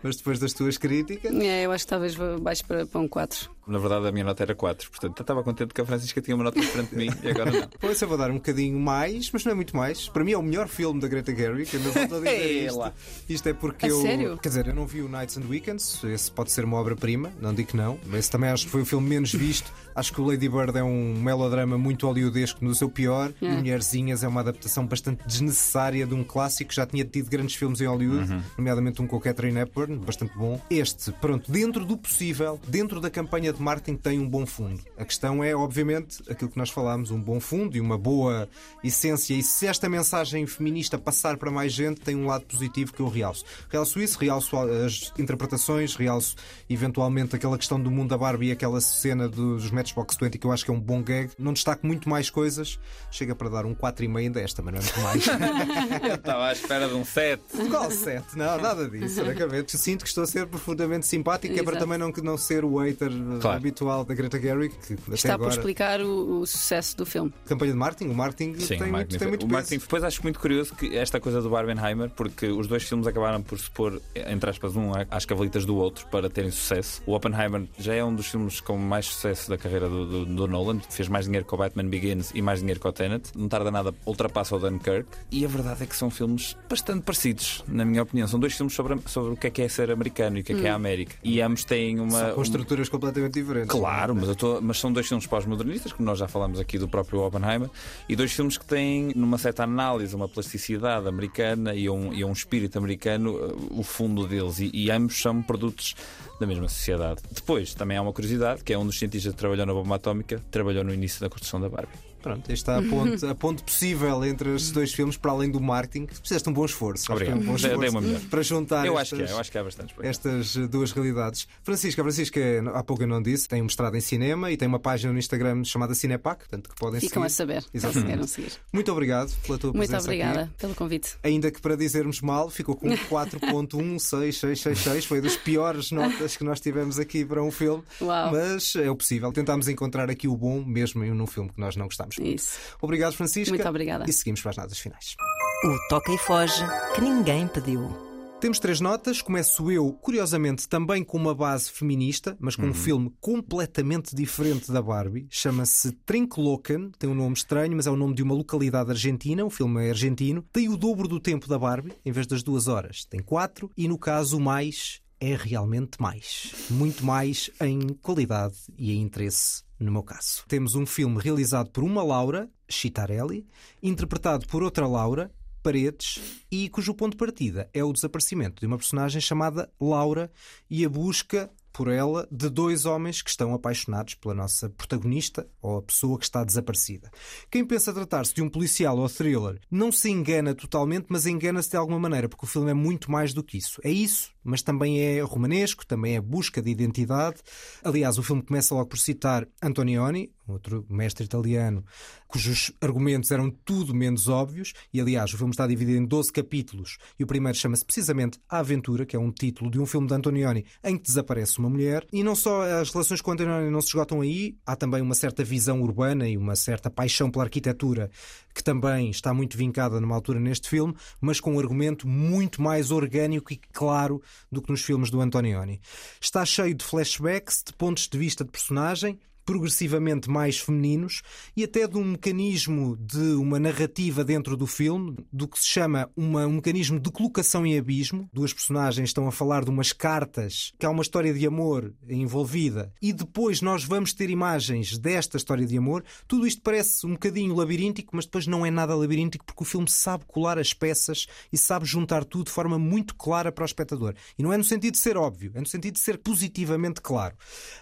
A: mas depois das tuas críticas.
O: É, eu acho que talvez vou baixo para, para um 4.
B: Na verdade, a minha nota era 4, portanto, eu estava contente que a Francisca tinha uma nota diferente de mim e agora não.
A: Pois eu vou dar um bocadinho mais, mas não é muito mais. Para mim é o melhor filme da Greta Gerwig. Eu ainda volto a dizer isto. Isto é porque
O: A
A: eu.
O: sério?
A: Quer dizer, eu não vi o Nights and Weekends. Esse pode ser uma obra-prima, não digo que não. Mas esse também acho que foi o filme menos visto. Acho que o Lady Bird é um melodrama muito hollywoodesco no seu pior. E
O: É.
A: Mulherzinhas é uma adaptação bastante desnecessária de um clássico que já tinha tido grandes filmes em Hollywood, nomeadamente um com o Catherine Hepburn, bastante bom. Este, pronto, dentro do possível, dentro da campanha de marketing tem um bom fundo. A questão é, obviamente, aquilo que nós falámos, um bom fundo e uma boa essência. E se esta mensagem feminista passar para mais gente, tem um lado positivo que eu realço. Realço isso, realço as interpretações, realço eventualmente aquela questão do mundo da Barbie e aquela cena dos Matchbox 20 que eu acho que é um bom gag. Não destaco muito mais coisas. Chega para dar um 4,5 em 10, também não é muito mais.
B: Eu estava à espera de um 7.
A: Qual 7? Não, nada disso. Francamente, sinto que estou a ser profundamente simpático, é para
O: Exato.
A: também não, não ser o hater
B: Claro.
A: habitual da Greta Gerwig, que até
O: Está por
A: agora.
O: explicar o, o sucesso do filme.
A: Campanha de marketing, o marketing
B: Sim,
A: tem,
B: o
A: muito, tem muito
B: o
A: peso.
B: marketing. Depois acho muito curioso que esta coisa do Barbenheimer, porque os dois filmes acabaram por se pôr, entre aspas, um às cavalitas do outro para terem sucesso. O Oppenheimer já é um dos filmes com mais sucesso da carreira do, do, do Nolan, fez mais dinheiro que o Batman Begins e mais dinheiro que o Tenet. Não tarda nada, ultrapassa o Dunkirk. E a verdade é que são filmes bastante parecidos, na minha opinião. São dois filmes sobre, sobre o que é que é ser americano e o que é que é a
A: Hum.
B: América. E ambos têm uma.
A: São com
B: um-
A: estruturas completamente diferentes.
B: Claro, mas, eu tô- mas são dois filmes pós-modernistas, como nós já falámos aqui do próprio Oppenheimer, e dois filmes que têm, numa certa análise, uma plasticidade americana e um, e um espírito americano, uh, o fundo deles, e, e ambos são produtos da mesma sociedade. Depois, também há uma curiosidade, que é um dos cientistas que trabalhou na bomba atómica, trabalhou no início da construção da Barbie.
A: Pronto, este está a ponto, a possível entre estes dois filmes, para além do marketing. Fizeste um bom esforço.
B: Obrigado.
A: um bom esforço
B: uma melhor.
A: Para juntar
B: Eu
A: estas,
B: acho que é, eu acho que é bastante.
A: estas duas realidades. Francisca, a Francisca, há pouco eu não disse, tem um mestrado em cinema e tem uma página no Instagram chamada Cinepac, portanto que podem
O: Ficam a
A: seguir.
O: saber, caso
A: Exatamente.
O: seguir.
A: Muito obrigado pela tua
O: Muito
A: presença
O: obrigada
A: aqui.
O: pelo convite.
A: Ainda que para dizermos mal, ficou com 4.16666. Foi das piores notas que nós tivemos aqui para um filme.
O: Uau.
A: Mas é o possível. Tentámos encontrar aqui o bom, mesmo num filme que nós não gostámos
O: Isso.
A: Obrigado, Francisca.
O: Muito obrigada.
A: E seguimos para as notas finais.
C: O Toca e Foge que ninguém pediu.
A: Temos três notas. Começo eu, curiosamente, também com uma base feminista, mas com um filme completamente diferente da Barbie. Chama-se Trinkloken. Tem um nome estranho, mas é o nome de uma localidade argentina. O filme é argentino. Tem o dobro do tempo da Barbie, em vez das duas horas. Tem quatro. E no caso, o mais é realmente mais. Muito mais em qualidade e em interesse, no meu caso. Temos um filme realizado por uma Laura, Chitarelli, interpretado por outra Laura, Paredes, e cujo ponto de partida é o desaparecimento de uma personagem chamada Laura e a busca por ela de dois homens que estão apaixonados pela nossa protagonista ou a pessoa que está desaparecida. Quem pensa tratar-se de um policial ou thriller não se engana totalmente, mas engana-se de alguma maneira, porque o filme é muito mais do que isso. É isso, mas também é romanesco, também é busca de identidade. Aliás, o filme começa logo por citar Antonioni, outro mestre italiano, cujos argumentos eram tudo menos óbvios, e aliás, o filme está dividido em 12 capítulos, e o primeiro chama-se precisamente A Aventura, que é um título de um filme de Antonioni em que desaparece uma mulher. E não só as relações com Antonioni não se esgotam aí, há também uma certa visão urbana e uma certa paixão pela arquitetura que também está muito vincada numa altura neste filme, mas com um argumento muito mais orgânico e claro do que nos filmes do Antonioni. Está cheio de flashbacks, de pontos de vista de personagem, progressivamente mais femininos e até de um mecanismo de uma narrativa dentro do filme, do que se chama uma, um mecanismo de colocação em abismo. Duas personagens estão a falar de umas cartas, que há uma história de amor envolvida, e depois nós vamos ter imagens desta história de amor. Tudo isto parece um bocadinho labiríntico, mas depois não é nada labiríntico porque o filme sabe colar as peças e sabe juntar tudo de forma muito clara para o espectador. E não é no sentido de ser óbvio, é no sentido de ser positivamente claro.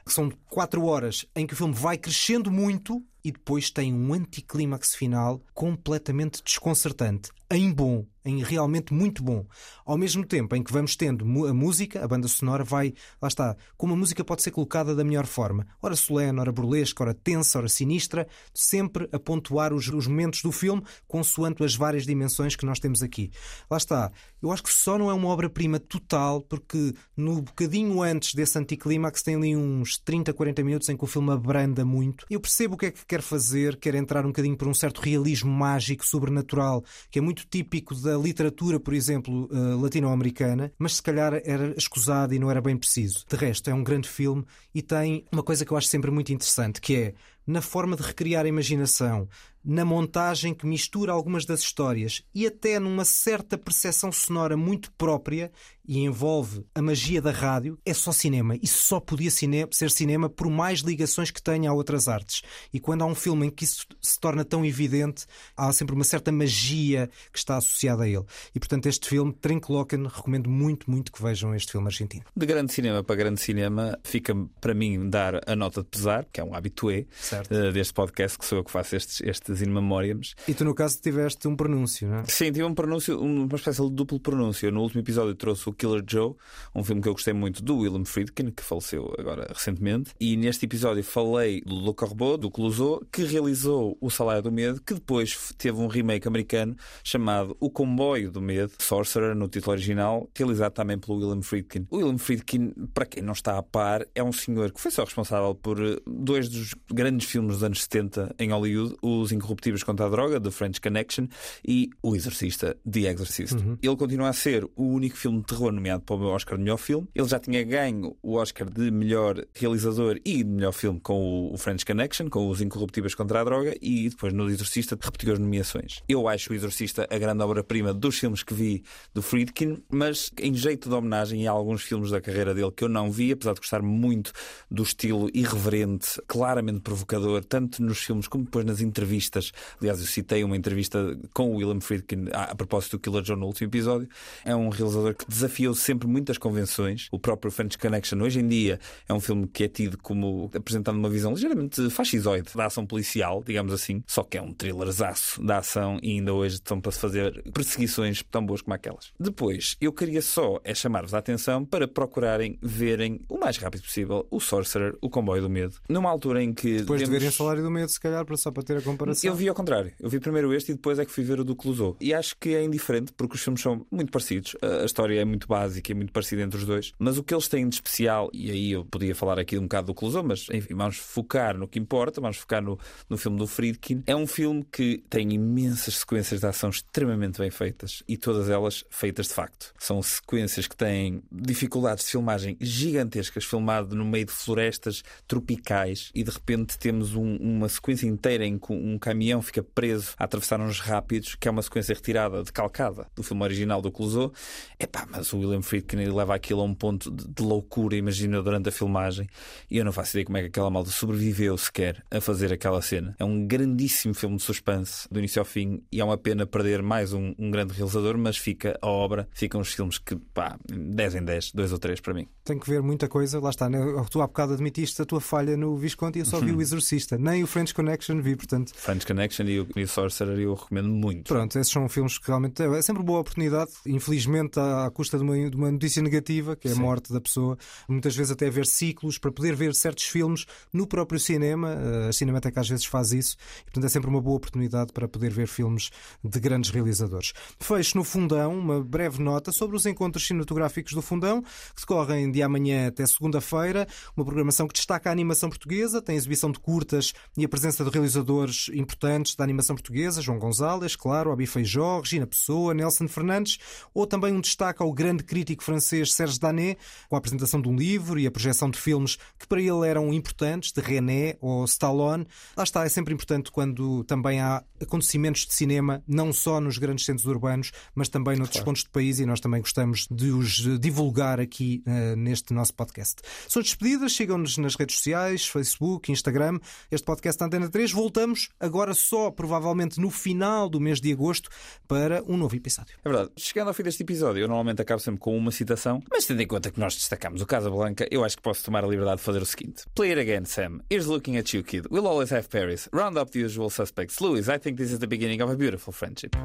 A: São quatro horas em que o filme vai crescendo muito e depois tem um anticlímax final completamente desconcertante, em bom, em realmente muito bom. Ao mesmo tempo em que vamos tendo a música, a banda sonora vai, lá está, como a música pode ser colocada da melhor forma, ora solene, ora burlesca, ora tensa, ora sinistra, sempre a pontuar os, os momentos do filme consoante as várias dimensões que nós temos aqui. Lá está, eu acho que só não é uma obra-prima total, porque no bocadinho antes desse anticlímax tem ali uns 30, 40 minutos em que o filme abranda muito. Eu percebo o que é que quer fazer, quer entrar um bocadinho por um certo realismo mágico, sobrenatural, que é muito típico da literatura, por exemplo, eh, latino-americana, mas se calhar era escusado e não era bem preciso. De resto, é um grande filme e tem uma coisa que eu acho sempre muito interessante, que é na forma de recriar a imaginação, na montagem que mistura algumas das histórias e até numa certa percepção sonora muito própria e envolve a magia da rádio, é só cinema. Isso só podia cine ser cinema por mais ligações que tenha a outras artes. E quando há um filme em que isso se torna tão evidente, há sempre uma certa magia que está associada a ele. E portanto, este filme, Trinklocken, recomendo muito, muito que vejam este filme argentino.
B: De grande cinema para grande cinema, fica para mim dar a nota de pesar, que é um habitué uh, deste podcast, que sou eu que faço estes, estes in memoriams.
A: E tu, no caso, tiveste um pronúncio, não é?
B: Sim, tive um pronúncio, uma espécie de duplo pronúncio. No último episódio trouxe o Killer Joe, um filme que eu gostei muito do Willem Friedkin, que faleceu agora recentemente. E neste episódio falei do Le Corbeau, do Clouseau, que realizou O Salário do Medo, que depois teve um remake americano chamado O Comboio do Medo, Sorcerer, no título original, realizado também pelo Willem Friedkin. O Willem Friedkin, para quem não está a par, é um senhor que foi só responsável por dois dos grandes filmes dos anos 70 em Hollywood, Os Incorruptíveis contra a Droga, The French Connection, e O Exorcista, The Exorcist. Uhum. Ele continua a ser o único filme de terror nomeado para o Oscar de melhor filme. Ele já tinha ganho o Oscar de melhor realizador e de melhor filme com o French Connection, com Os Incorruptíveis contra a Droga, e depois no Exorcista repetiu as nomeações. Eu acho o Exorcista a grande obra-prima dos filmes que vi do Friedkin, mas em jeito de homenagem a alguns filmes da carreira dele que eu não vi, apesar de gostar muito do estilo irreverente, claramente provocador, tanto nos filmes como depois nas entrevistas. Aliás, eu citei uma entrevista com o Willem Friedkin a, propósito do Killer Joe no último episódio. É um realizador que desafiou sempre muitas convenções. O próprio French Connection, hoje em dia, é um filme que é tido como apresentando uma visão ligeiramente fascisoide da ação policial, digamos assim, só que é um thrillerzaço da ação e ainda hoje estão para se fazer perseguições tão boas como aquelas. Depois, eu queria só é chamar-vos a atenção para procurarem verem o mais rápido possível o Sorcerer, o Comboio do Medo. Numa altura em que.
A: Depois
B: devemos...
A: de verem o Salário do Medo, se calhar, só para ter a comparação.
B: Eu vi ao contrário. Eu vi primeiro este e depois é que fui ver o do Clouseau. E acho que é indiferente porque os filmes são muito parecidos. A história é muito básica e muito parecida entre os dois. Mas o que eles têm de especial, e aí eu podia falar aqui um bocado do Clouseau, mas enfim, vamos focar no que importa, vamos focar no, no filme do Friedkin. É um filme que tem imensas sequências de ação extremamente bem feitas e todas elas feitas de facto. São sequências que têm dificuldades de filmagem gigantescas, filmado no meio de florestas tropicais e de repente temos um, uma sequência inteira em que um caminhão fica preso a atravessar uns rápidos, que é uma sequência retirada, decalcada do filme original do Clouseau. Epá, mas o William Friedkin leva aquilo a um ponto de, de loucura, imagina, durante a filmagem. E eu não faço ideia como é que aquela malta sobreviveu sequer a fazer aquela cena. É um grandíssimo filme de suspense, do início ao fim, e é uma pena perder mais um, um grande realizador, mas fica a obra, ficam os filmes que, pá, 10 em 10, 2 ou 3 para mim.
A: Tenho que ver muita coisa, lá está, né? tu há bocado admitiste a tua falha no Visconti, eu só vi o Exorcista, nem o French Connection vi, portanto.
B: French Connection e o, e o Sorcerer eu recomendo muito.
A: Pronto, esses são filmes que realmente é sempre boa oportunidade, infelizmente à, custa de uma, de uma notícia negativa, que é a Sim. morte da pessoa, muitas vezes até ver ciclos para poder ver certos filmes no próprio cinema, a Cinemateca às vezes faz isso, e portanto é sempre uma boa oportunidade para poder ver filmes de grandes realizadores. Fecho no Fundão uma breve nota sobre os encontros cinematográficos do Fundão, que decorrem de amanhã até segunda-feira, uma programação que destaca a animação portuguesa, tem exibição de curtas e a presença de realizadores importantes da animação portuguesa, João Gonzalez, claro, Abi Feijó, Regina Pessoa, Nelson Fernandes, ou também um destaque ao grande crítico francês Serge Danet, com a apresentação de um livro e a projeção de filmes que para ele eram importantes, de René ou Stallone. Lá está, é sempre importante quando também há acontecimentos de cinema, não só nos grandes centros urbanos, mas também noutros claro. pontos do país e nós também gostamos de os divulgar aqui uh, neste nosso podcast. São despedidas, sigam-nos nas redes sociais, Facebook, Instagram, este podcast da Antena 3. Voltamos agora só, provavelmente no final do mês de agosto, para um novo episódio.
B: É verdade. Chegando ao fim deste episódio, eu normalmente acabo sempre com uma citação, mas tendo em conta que nós destacamos o Casablanca, eu acho que posso tomar a liberdade de fazer o seguinte: Play it again, Sam. Here's looking at you, kid. We'll always have Paris. Round up the usual suspects. Louis, I think this is the beginning of a beautiful friendship.